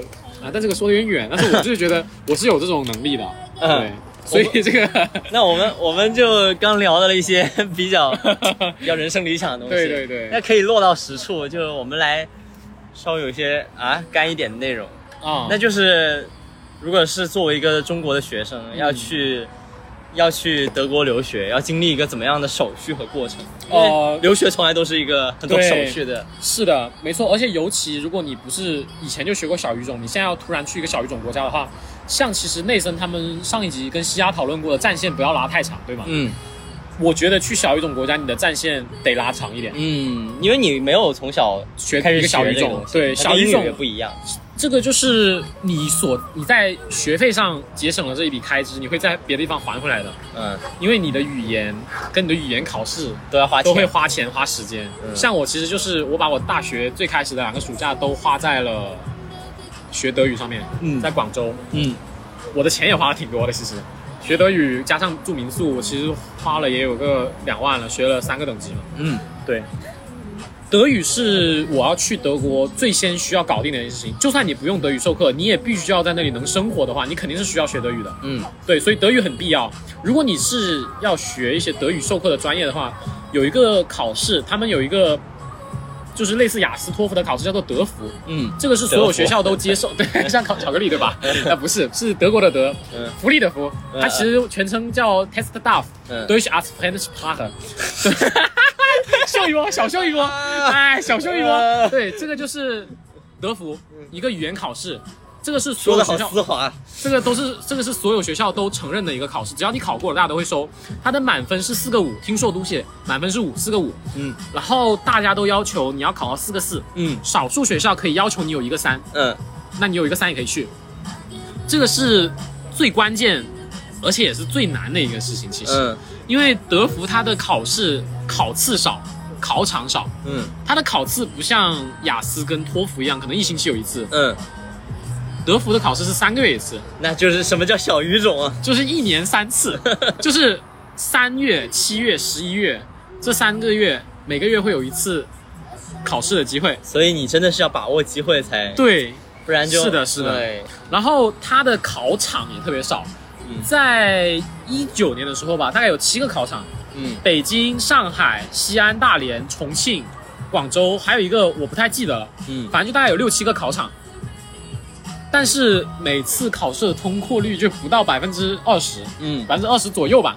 啊，但这个说的有点远，但是我就是觉得我是有这种能力的，对嗯，所以这个那我们我们就刚聊到了一些比较 比较人生理想的东西，对对对。那可以落到实处，就是我们来稍微有一些啊干一点的内容，啊，那就是如果是作为一个中国的学生要去。要去德国留学，要经历一个怎么样的手续和过程？呃因为留学从来都是一个很多手续的。是的，没错，而且尤其如果你不是以前就学过小语种，你现在要突然去一个小语种国家的话，像其实内森他们上一集跟西亚讨论过的战线不要拉太长，对吗？嗯我觉得去小语种国家，你的战线得拉长一点。嗯，因为你没有从小学开始学一个小语种学这个东，西对小语种也不一样。这个就是你所你在学费上节省了这一笔开支，你会在别的地方还回来的，嗯，因为你的语言跟你的语言考试都要花钱。都会花钱花时间。嗯像我其实就是我把我大学最开始的两个暑假都花在了学德语上面，嗯在广州，嗯我的钱也花了挺多的。其实学德语加上住民宿，我其实花了也有个两万了，学了三个等级嘛。嗯对，德语是我要去德国最先需要搞定的一件事情。就算你不用德语授课，你也必须要在那里能生活的话，你肯定是需要学德语的。嗯对，所以德语很必要。如果你是要学一些德语授课的专业的话，有一个考试，他们有一个就是类似雅思托福的考试，叫做德福。嗯这个是所有学校都接受，对，像烤巧克力对吧？啊，不是，是德国的德，嗯福利的福，它嗯其实全称叫 Test DAF。嗯 Deutsch als Fremdsprache，秀一波，小秀一波，啊哎，小秀一波。啊对，这个就是德福一个语言考试，这个是所说的好有学校丝滑。这个都是这个是所有学校都承认的一个考试，只要你考过了，大家都会收。它的满分是四个五，听说读写满分是五，四个五。嗯然后大家都要求你要考到四个四，嗯少数学校可以要求你有一个三，嗯那你有一个三也可以去。这个是最关键，而且也是最难的一个事情。其实，嗯因为德福它的考试考次少，考场少，嗯它的考次不像雅思跟托福一样，可能一星期有一次。嗯，德福的考试是三个月一次。那就是什么叫小语种啊？就是一年三次，就是三月、七月、十一月这三个月，每个月会有一次考试的机会。所以你真的是要把握机会才，对，不然就是的是的对然后它的考场也特别少，嗯在一九年的时候吧，大概有七个考场，嗯北京、上海、西安、大连、重庆、广州，还有一个我不太记得了，嗯反正就大概有六七个考场。但是每次考试的通过率就不到百分之二十，嗯，百分之二十左右吧。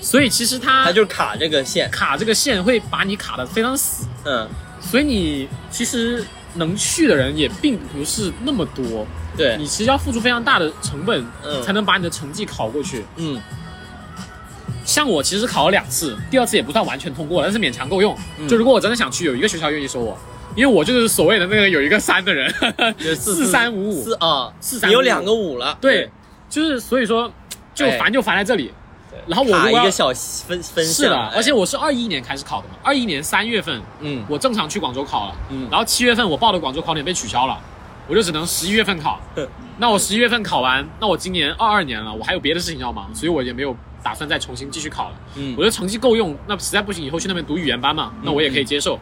所以其实它它就是卡这个线。卡这个线会把你卡得非常死，嗯，所以你其实能去的人也并不是那么多，对，你其实要付出非常大的成本，嗯。才能把你的成绩考过去。嗯。像我其实考了两次，第二次也不算完全通过，但是勉强够用。嗯。就如果我真的想去，有一个学校愿意收我，因为我就是所谓的那个有一个三的人，就是四三五五。四，啊，四三你有两个五了。对，就是所以说就哎。烦就烦在这里。对，然后我一个小分分是的，而且我是二一年开始考的嘛，二一年三月份嗯我正常去广州考了，嗯然后七月份我报的广州考点被取消了，我就只能十一月份考。那我十一月份考完，那我今年二二年了，我还有别的事情要忙，所以我也没有打算再重新继续考了。嗯我觉得成绩够用，那实在不行以后去那边读语言班嘛，那我也可以接受。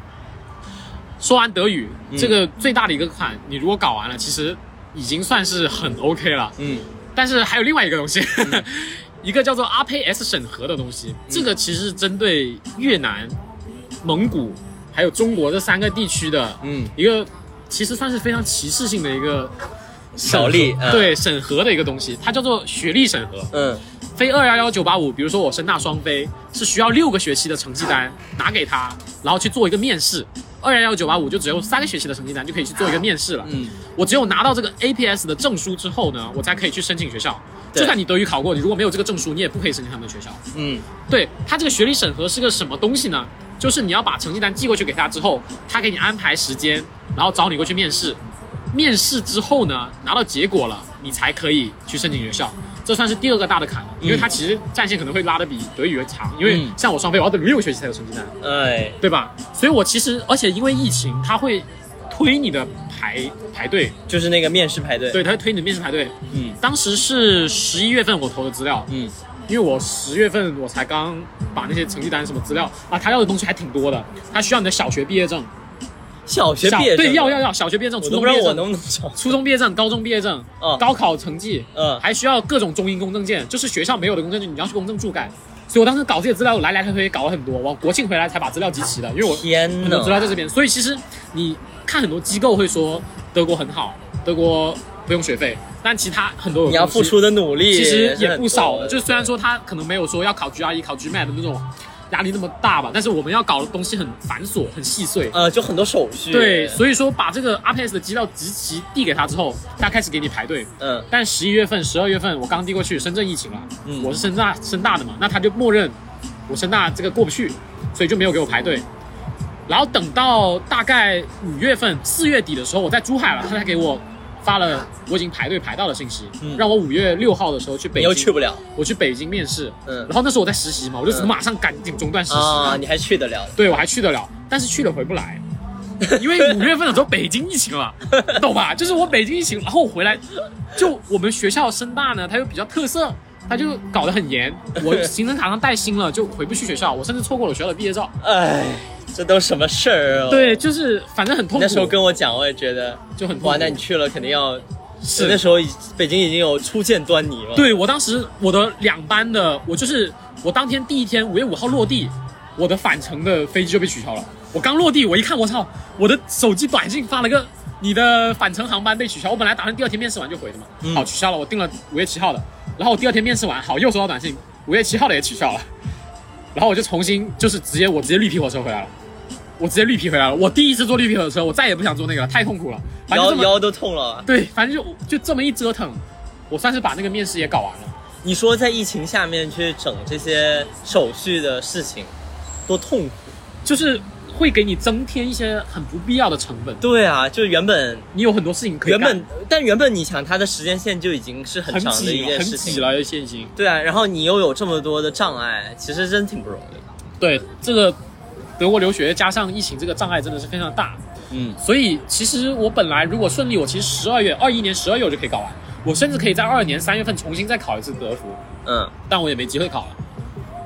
说完德语，嗯这个最大的一个坎，你如果搞完了，其实已经算是很 OK 了。嗯但是还有另外一个东西，一个叫做 RPS 审核的东西，这个其实是针对越南、蒙古还有中国这三个地区的嗯一个，其实算是非常歧视性的一个审核条例嗯对审核的一个东西，它叫做学历审核。嗯非二幺幺九八五，比如说我深大双非是需要六个学期的成绩单拿给他，然后去做一个面试。二幺幺九八五就只有三个学期的成绩单就可以去做一个面试了。嗯，我只有拿到这个 APS 的证书之后呢，我才可以去申请学校。就算你德语考过，你如果没有这个证书，你也不可以申请他们的学校。嗯对他这个学历审核是个什么东西呢？就是你要把成绩单寄过去给他之后，他给你安排时间，然后找你过去面试。面试之后呢，拿到结果了，你才可以去申请学校。这算是第二个大的坎了，因为它其实战线可能会拉的比德语长，因为嗯。像我双非，我要等六个学期才有成绩单，哎。对吧？所以我其实，而且因为疫情，它会推你的排排队，就是那个面试排队。对，它会推你的面试排队。嗯。当时是十一月份我投的资料，嗯。因为我十月份我才刚把那些成绩单什么资料啊，他要的东西还挺多的，他需要你的小学毕业证，小学毕业证对要要要小学毕业证、初中毕业证、能不能。初中毕业证、高中毕业证、嗯高考成绩，嗯还需要各种中英公证件，就是学校没有的公证件，你要去公证处改。所以我当时搞这些资料来来回回搞了很多，我国庆回来才把资料集齐的，因为我天很多资料！在这边。所以其实你看很多机构会说德国很好，德国不用学费，但其他很多你要付出的努力其实也不少的就虽然说他可能没有说要考 GRE、考 GMAT 的那种压力那么大吧，但是我们要搞的东西很繁琐、很细碎。呃，就很多手续。对，所以说把这个 RPS 的资料集齐递给他之后，他开始给你排队。嗯但十一月份、十二月份我刚递过去，深圳疫情了，嗯我是深大深大的嘛，那他就默认我深大这个过不去，所以就没有给我排队。然后等到大概五月份、四月底的时候，我在珠海了，他才给我发了我已经排队排到了信息，嗯。让我五月六号的时候去北你京，又去不了。我去北京面试，嗯。然后那时候我在实习嘛，我就只能马上赶紧中断实习，啊，你还去得了？对我还去得了，但是去了回不来，因为五月份的时候北京疫情了，懂吧？就是我北京疫情，然后我回来，就我们学校深大呢，它又比较特色，它就搞得很严，我行程卡上带星了，就回不去学校，我甚至错过了学校的毕业照。哎，这都什么事儿啊？，对，就是反正很痛苦。那时候跟我讲，我也觉得就很痛苦哇，那你去了肯定要。是那时候已北京已经有初见端倪了。，对我当时我的两班的，我就是我当天第一天五月五号落地，我的返程的飞机就被取消了。我刚落地，我一看，我操，我的手机短信发了个你的返程航班被取消。我本来打算第二天面试完就回的嘛，嗯好取消了，我定了五月七号的。然后我第二天面试完，好又收到短信，五月七号的也取消了。然后我就重新就是直接我直接绿皮火车回来了。我直接绿皮回来了。我第一次坐绿皮火车，我再也不想坐那个了，太痛苦了。腰腰都痛了。对，反正就就这么一折腾，我算是把那个面试也搞完了。你说在疫情下面去整这些手续的事情，多痛苦。就是会给你增添一些很不必要的成本。对啊，就是原本你有很多事情可以原本，但原本你想它的时间线就已经是很很长的一件事情。挤了，现行。对啊，然后你又有这么多的障碍，其实真挺不容易的。对这个德国留学加上疫情这个障碍真的是非常大，嗯，所以其实我本来如果顺利，我其实十二月二一年十二月我就可以搞完，我甚至可以在二二年三月份重新再考一次德福，嗯，但我也没机会考了。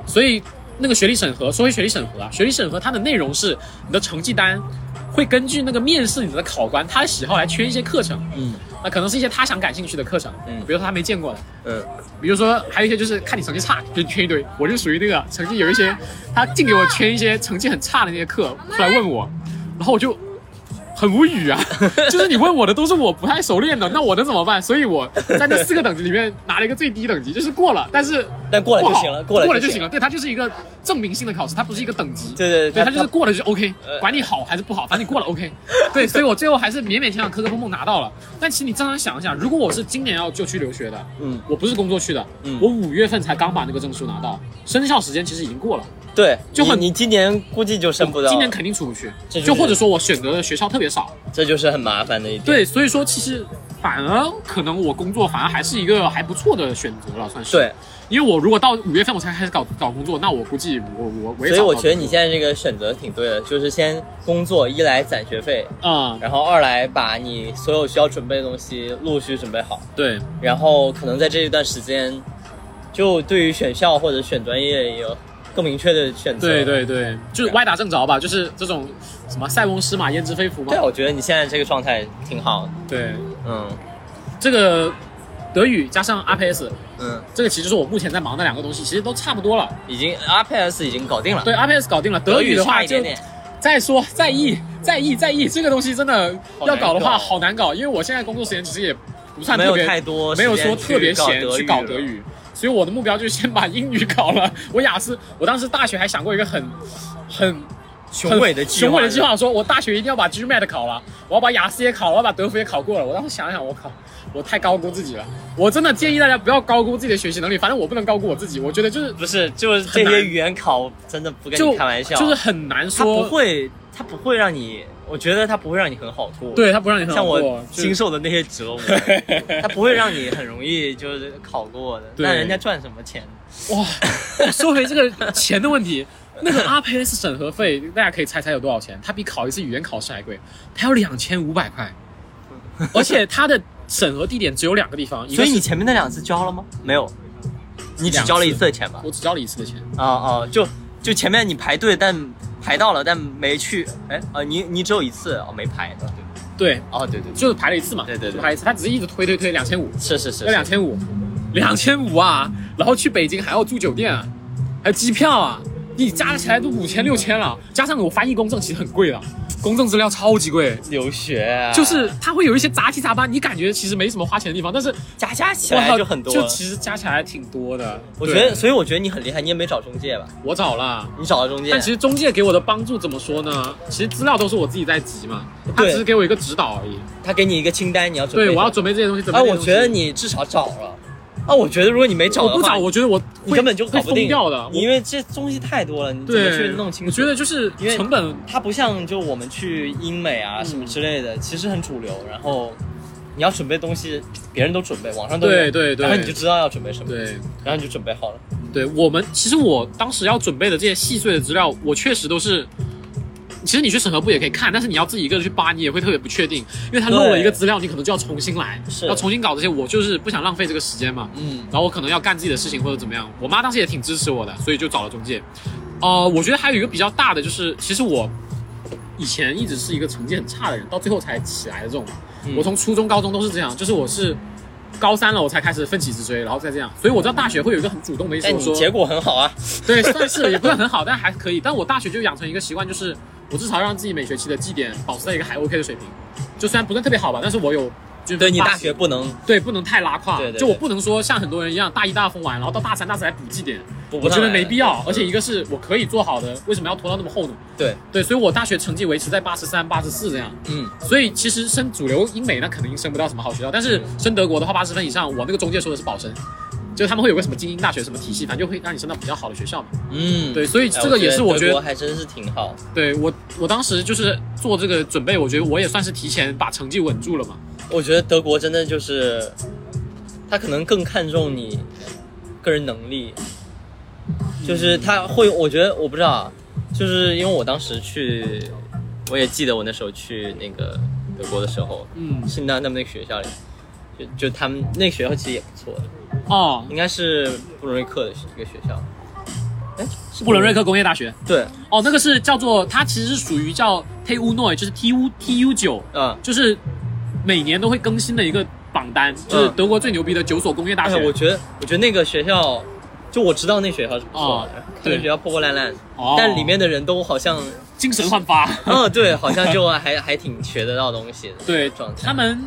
所以那个学历审核，说回学历审核啊，学历审核它的内容是你的成绩单会根据那个面试你的考官他的喜好来圈一些课程，嗯，那可能是一些他想感兴趣的课程，嗯。比如说他没见过的，呃，比如说还有一些就是看你成绩差就圈一堆，我就属于那个成绩有一些他净给我圈一些成绩很差的那些课出来问我，然后我就很无语啊，就是你问我的都是我不太熟练的，那我能怎么办？所以我在那四个等级里面拿了一个最低等级，就是过了，但是但过了就好行了，过了就了。就行了。对，它就是一个证明性的考试，它不是一个等级。对对对，它就是过了就 OK，呃管你好还是不好，反正你过了 OK。对，所以我最后还是勉勉强强、磕磕碰碰拿到了。但其实你正常想一想，如果我是今年要就去留学的，嗯，我不是工作去的，嗯我五月份才刚把那个证书拿到，生效时间其实已经过了，对，就很你你今年估计就升不到，今年肯定出不去，就是就或者说我选择的学校特别少，这就是很麻烦的一点。对，所以说其实反而可能我工作反而还是一个还不错的选择了，算是。对，因为我如果到五月份我才开始搞搞工作，那我估计我我我也所以我觉得你现在这个选择挺对的，就是先工作，一来攒学费，嗯，然后二来把你所有需要准备的东西陆续准备好，对然后可能在这一段时间，就对于选校或者选专业也有更明确的选择。对对对，就是歪打正着吧，就是这种什么塞翁失马焉知非福嘛对，。我觉得你现在这个状态挺好的。对，嗯这个德语加上 RPS，嗯，这个其实就是我目前在忙的两个东西，其实都差不多了。已经 RPS 已经搞定了，对，RPS 搞定了，德语的话就。再说再译再译再译，这个东西真的要搞的话好难搞，因为我现在工作时间其实也不算没有特别太多没有说特别闲去搞德语，所以我的目标就是先把英语考了。我雅思，我当时大学还想过一个很很雄伟的计划雄伟的计划，说我大学一定要把 GMAT 考了，我要把雅思也考了，我要把德福也考过了。我当时想想，我靠，我太高估自己了。我真的建议大家不要高估自己的学习能力，反正我不能高估我自己。我觉得就是不是，就是这些语言考真的不跟你开玩笑，就是很难他说，不会，他不会让你，我觉得他不会让你很好过。，对他不让你很好像我经受的那些折磨，他不会让你很容易就是考过的。对那人家赚什么钱？哇，说回这个钱的问题，那个 RPS 审核费，大家可以猜猜有多少钱？它比考一次语言考试还贵，它要两千五百块，而且它的审核地点只有两个地方，一所以是你前面那两次交了吗？没有，你只交了一次的钱吧？我只交了一次的钱，啊啊，就就前面你排队，但排到了，但没去。哎啊，你你只有一次哦，没排。对，对，哦对对对，就是排了一次嘛，对对对。就排一次，他只是一直推推推两千五，是是是，要两千五，两千五啊，然后去北京还要住酒店啊，还有机票啊，你加起来都五千六千了，加上我翻译公证其实很贵的，公证资料超级贵。留学啊，就是它会有一些杂七杂八，你感觉其实没什么花钱的地方，但是加加起来就很多。就其实加起来挺多的。我觉得，所以我觉得你很厉害，你也没找中介吧？我找了，你找了中介但，其实中介给我的帮助怎么说呢？其实资料都是我自己在集嘛，他只是给我一个指导而已。他给你一个清单，你要准备对，我要准备这些东西，准备啊，我觉得你至少找了。啊，我觉得如果你没找的话，我不找，我觉得我会你根本就搞不定掉的。你因为这东西太多了，你怎么，去弄清楚？我觉得就是因为成本，它不像就我们去英美啊嗯什么之类的，其实很主流。然后你要准备东西，别人都准备，网上都有，对对对然后你就知道要准备什么，对然后你就准备好了。对，我们其实我当时要准备的这些细碎的资料，我确实都是。其实你去审核部也可以看，但是你要自己一个人去扒，你也会特别不确定，因为他漏了一个资料，你可能就要重新来，要重新搞这些。我就是不想浪费这个时间嘛，嗯，然后我可能要干自己的事情或者怎么样。我妈当时也挺支持我的，所以就找了中介。呃，我觉得还有一个比较大的就是，其实我以前一直是一个成绩很差的人，到最后才起来的这种。嗯我从初中、高中都是这样，就是我是高三了我才开始奋起直追，然后再这样。所以我知道大学会有一个很主动的意思，我说但你结果很好啊。对，算是也不是很好，但还可以。但我大学就养成一个习惯，就是我至少让自己每学期的绩点保持在一个还 OK 的水平，就虽然不算特别好吧，但是我有就对你大学不能，对，不能太拉胯。对对对就我不能说像很多人一样大一大疯完，然后到大三、大四来补绩点，我觉得没必要。而且一个是我可以做好的，为什么要拖到那么后呢？对，对，所以我大学成绩维持在八十三、八十四这样。嗯，所以其实升主流英美那肯定升不到什么好学校，但是升德国的话，八十分以上，我那个中介说的是保升，就是他们会有个什么精英大学什么体系，反正就会让你升到比较好的学校嘛。嗯，对，所以哎这个也是我觉德国得，还真是挺好。对我我当时就是做这个准备，我觉得我也算是提前把成绩稳住了嘛。我觉得德国真的就是，他可能更看重你个人能力，就是他会，我觉得我不知道啊，就是因为我当时去，我也记得我那时候去那个德国的时候，嗯，是那他们那个学校里，就就他们那个学校其实也不错的，哦，应该是布伦瑞克的一个学校。哎，是布伦瑞克。工业大学，对，哦，那个是叫做它其实是属于叫 TU Noi，就是 TU TU 九，嗯，就是每年都会更新的一个榜单，就是嗯德国最牛逼的九所工业大学。哎，我觉得我觉得那个学校，就我知道那学校是不错的，那对。个学校破破烂烂，哦。但里面的人都好像，精神焕发。嗯，对，好像就还还挺学得到东西的。对状态。他们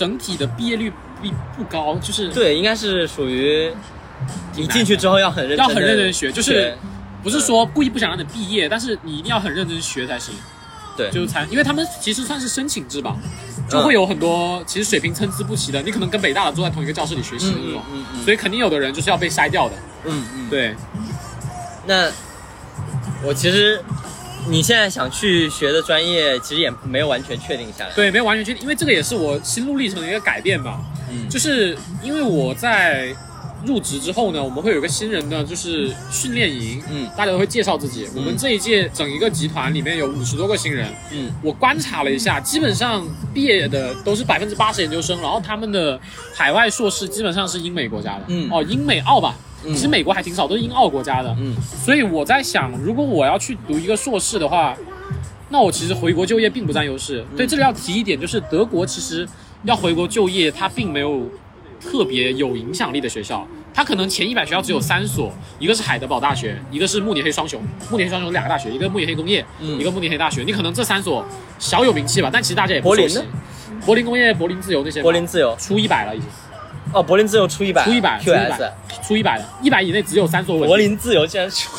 整体的毕业率不不高，就是对，应该是属于你进去之后要很认真要很认真学，就是不是说故意不想让你毕业，但是你一定要很认真学才行，对，就是才，因为他们其实算是申请制吧，就会有很多其实水平参差不齐的，你可能跟北大的坐在同一个教室里学习的那嗯种，嗯嗯。所以肯定有的人就是要被筛掉的。嗯嗯，对，那我其实你现在想去学的专业，其实也没有完全确定下来。，对，没有完全确定，因为这个也是我心路历程的一个改变吧。嗯，就是因为我在入职之后呢，我们会有个新人的，就是训练营，嗯大家都会介绍自己。我们这一届整一个集团里面有五十多个新人，嗯我观察了一下，基本上毕业的都是百分之八十研究生，然后他们的海外硕士基本上是英美国家的，嗯哦，英美澳吧。嗯其实美国还挺少，都是英澳国家的。嗯所以我在想，如果我要去读一个硕士的话，那我其实回国就业并不占优势。嗯对，这里要提一点，就是德国其实要回国就业，它并没有特别有影响力的学校。它可能前一百学校只有三所，一个是海德堡大学，一个是慕尼黑双雄。慕尼黑双雄有两个大学，一个慕尼黑工业，嗯一个慕尼黑大学。你可能这三所小有名气吧，但其实大家也不熟悉柏林呢。柏林工业、柏林自由那些，柏林自由出一百了已经，哦，柏林自由出一百，出一百，出一 QS，百，出一百的，一百以内只有三所稳定柏林自由竟然出。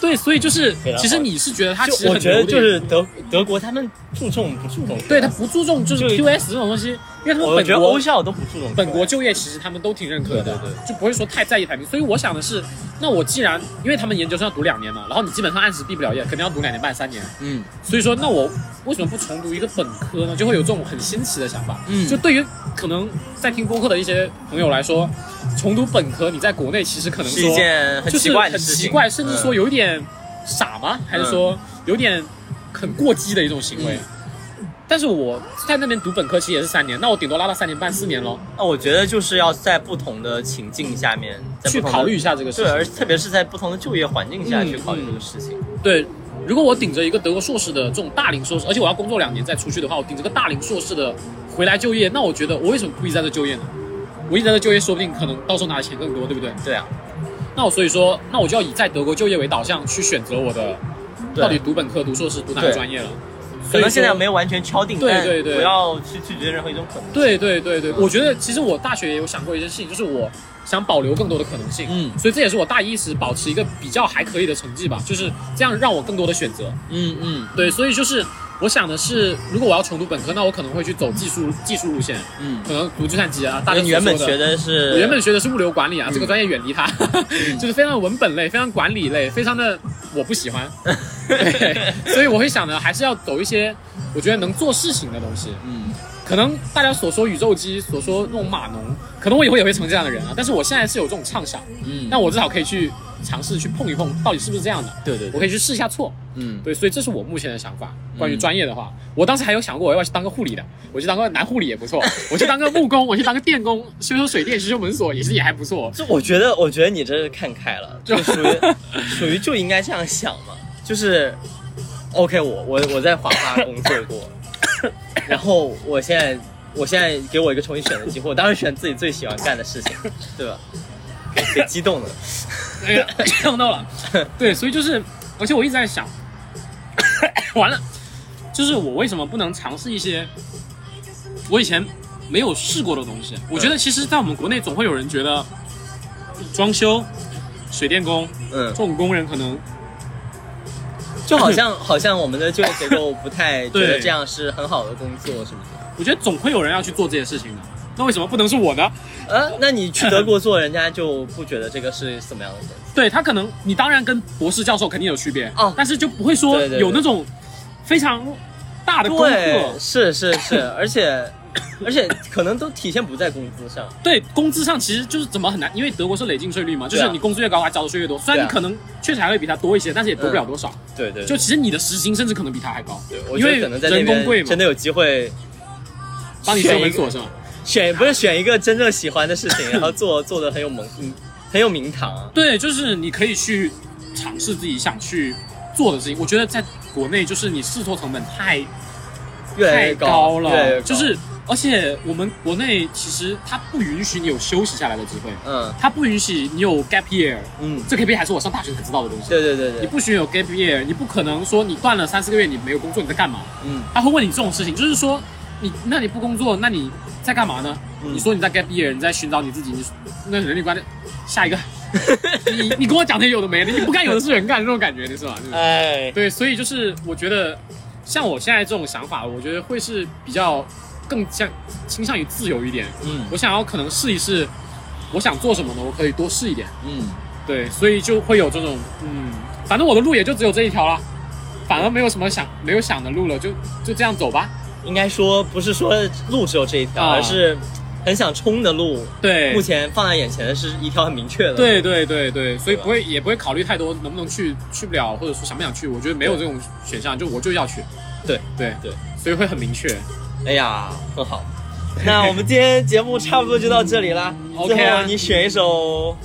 对，所以就是 其实你是觉得他其实就我觉得就是德德国他们注重不注重？对他不注重就是 QS 这种东西，因为他们我觉得欧校都不注重本国就业其实他们都挺认可的，对对就不会说太在意排名。所以我想的是，那我既然因为他们研究生要读两年嘛，然后你基本上按时毕不了业，肯定要读两年半三年，嗯所以说那我为什么不重读一个本科呢？就会有这种很新奇的想法。嗯就对于可能在听播客的一些朋友来说，重读本科你在国内其实可能是说一件很就是很奇怪的事情，奇怪，甚至说嗯有一点傻吗？还是说有点很过激的一种行为？嗯但是我在那边读本科其实也是三年，那我顶多拉到三年半四年咯，那我觉得就是要在不同的情境下面，去考虑一下这个事情对，情。而特别是在不同的就业环境下嗯去考虑这个事情。对，如果我顶着一个德国硕士的这种大龄硕士，而且我要工作两年再出去的话，我顶着个大龄硕士的回来就业，那我觉得我为什么不一直在这就业呢？我一直在这就业，说不定可能到时候拿的钱更多，对不对？对啊，那我所以说，那我就要以在德国就业为导向去选择我的到底读本科、读硕士、读哪个专业了。可能现在没有。完全敲定，对对对不要去拒绝任何一种可能。对对对对，我觉得其实我大学也有想过一件事情，就是我想保留更多的可能性。嗯所以这也是我大一时保持一个比较还可以的成绩吧，就是这样让我更多的选择。嗯嗯对，所以就是我想的是，如果我要重读本科，那我可能会去走技术技术路线，嗯，可能读计算机啊。大家那你原本学的。是，我原本学的是物流管理啊，嗯这个专业远离它，就是非常文本类，非常管理类，非常的我不喜欢。对，所以我会想呢，还是要走一些我觉得能做事情的东西。嗯可能大家所说宇宙机，所说那种码农，可能我以后也会成这样的人啊。但是我现在是有这种畅想，嗯，那我至少可以去尝试去碰一碰，到底是不是这样的。对对对，我可以去试一下错，嗯对，所以这是我目前的想法。关于专业的话，我当时还有想过我要去当个护理的，我去当个男护理也不错，我去当个木工，我去当个电工，修修水电、修修门锁也是也还不错。这我觉得，我觉得你这是看开了，就属于 属于就应该这样想嘛，就是，OK，我我我在华发工作过，然后我现在我现在给我一个重新选的机会，我当然选自己最喜欢干的事情，对吧？别别激动了，哎呀，呛到了。对，所以就是，而且我一直在想，完了，就是我为什么不能尝试一些我以前没有试过的东西？我觉得其实，在我们国内总会有人觉得装修水电工嗯这，种工人，可能就好像好像我们的就业结构不太 觉得这样是很好的工作，是不是？我觉得总会有人要去做这些事情的。那为什么不能是我呢？呃，那你去德国做，人家就不觉得这个是什么样的？对他可能你当然跟博士教授肯定有区别哦但是就不会说有那种非常大的功对，课。是是是，而且而且可能都体现不在工资上。对工资上其实就是怎么很难，因为德国是累进税率嘛，就是你工资越高，他交的税越多。虽然你可能确实还会比他多一些，但是也多不了多少。对对，就其实你的时薪甚至可能比他还高，对我觉得因为可能在那人工贵嘛边真的有机会帮你修选门锁是吗？选不是选一个真正喜欢的事情，然后做做的很有名嗯很有名堂啊。对，就是你可以去尝试自己想去做的事情。我觉得在国内就是你试错成本太太越来越高了，越越高就是而且我们国内其实它不允许你有休息下来的机会，嗯它不允许你有 gap year，嗯，这 gap year 还是我上大学才知道的东西。对对对对，你不许有 gap year，你不可能说你断了三四个月你没有工作你在干嘛？嗯他会问你这种事情，就是说你那你不工作，那你在干嘛呢？嗯你说你在 gap year，你在寻找你自己，你那人力关下一个，你你跟我讲这些有的没的，你不干有的是人干，这种感觉你是吧？哎，对，所以就是我觉得，像我现在这种想法，我觉得会是比较更像倾向于自由一点。嗯我想要可能试一试，我想做什么呢？我可以多试一点。嗯，对，所以就会有这种嗯，反正我的路也就只有这一条了，反而没有什么想没有想的路了，就就这样走吧。应该说不是说路只有这一条，啊而是很想冲的路，对，目前放在眼前的是一条很明确的路。对对对对，所以不会也不会考虑太多能不能去，去不了，或者说想不想去，我觉得没有这种选项，就我就要去。对对对，所以会很明确。哎呀，很好。那我们今天节目差不多就到这里啦。OK 啊你选一首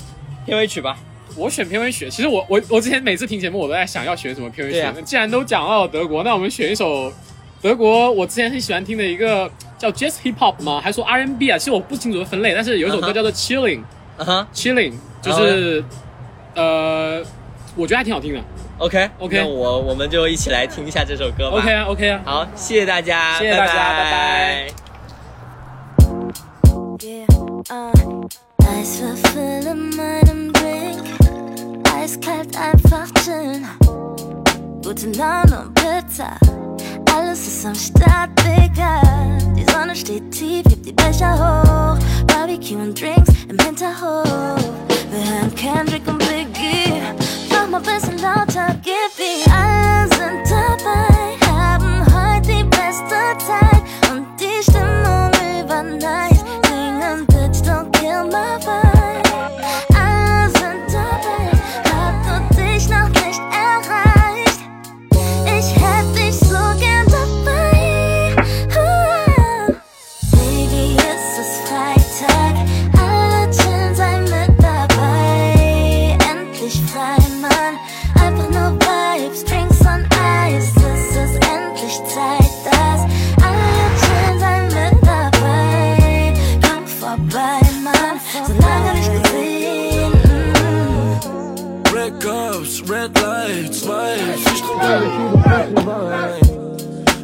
片尾曲吧。我选片尾曲，其实我我我之前每次听节目，我都在想要选什么片尾曲。啊既然都讲到了德国，那我们选一首德国我之前很喜欢听的一个叫 Jazz Hip Hop 吗？还说 R&B 啊？其实我不清楚的分类，但是有一首歌叫做哈 Chilling，就是、呃，我觉得还挺好听的。，OK OK 那我我们就一起来听一下这首歌吧。OK 啊，OK 啊。好，谢谢大家，谢谢大家拜拜拜 Yeah, Alles ist am Start, Digga. Die Sonne steht tief, heb die Becher hoch. Barbecue und Drinks im Hinterhof. Wir hören Kendrick und Biggie. Mach mal bisschen lauter, gib. Alle sind dabei,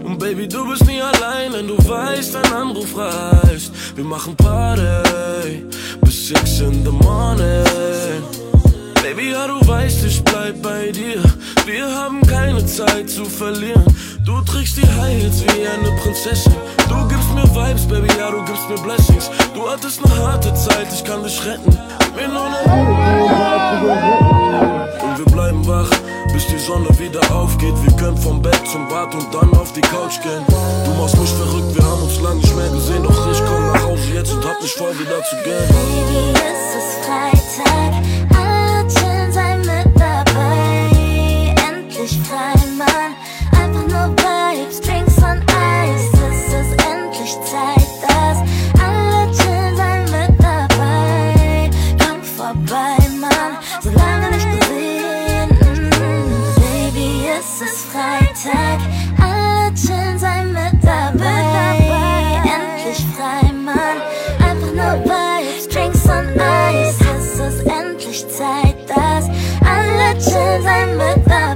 Und Baby, du bist nie allein, wenn du weißt, ein Anruf reicht. Wir machen Party bis 6 in the morning. Baby, ja, du weißt, ich bleib bei dir. Wir haben keine Zeit zu verlieren. Du trägst die High wie eine Prinzessin. Du gibst mir Vibes, Baby, ja, du gibst mir Blessings. Du hattest eine harte Zeit, ich kann dich retten. Gib mir nur eine und wir bleiben wach, bis die Sonne wieder aufgeht. Wir können vom Bett zum Bad und dann auf die Couch gehen. Du machst mich verrückt, wir haben uns lang nicht mehr gesehen. Doch ich komm nach Hause jetzt und hab nicht vor, wieder zu gehen. Baby, es ist Freitag, sein I'm without.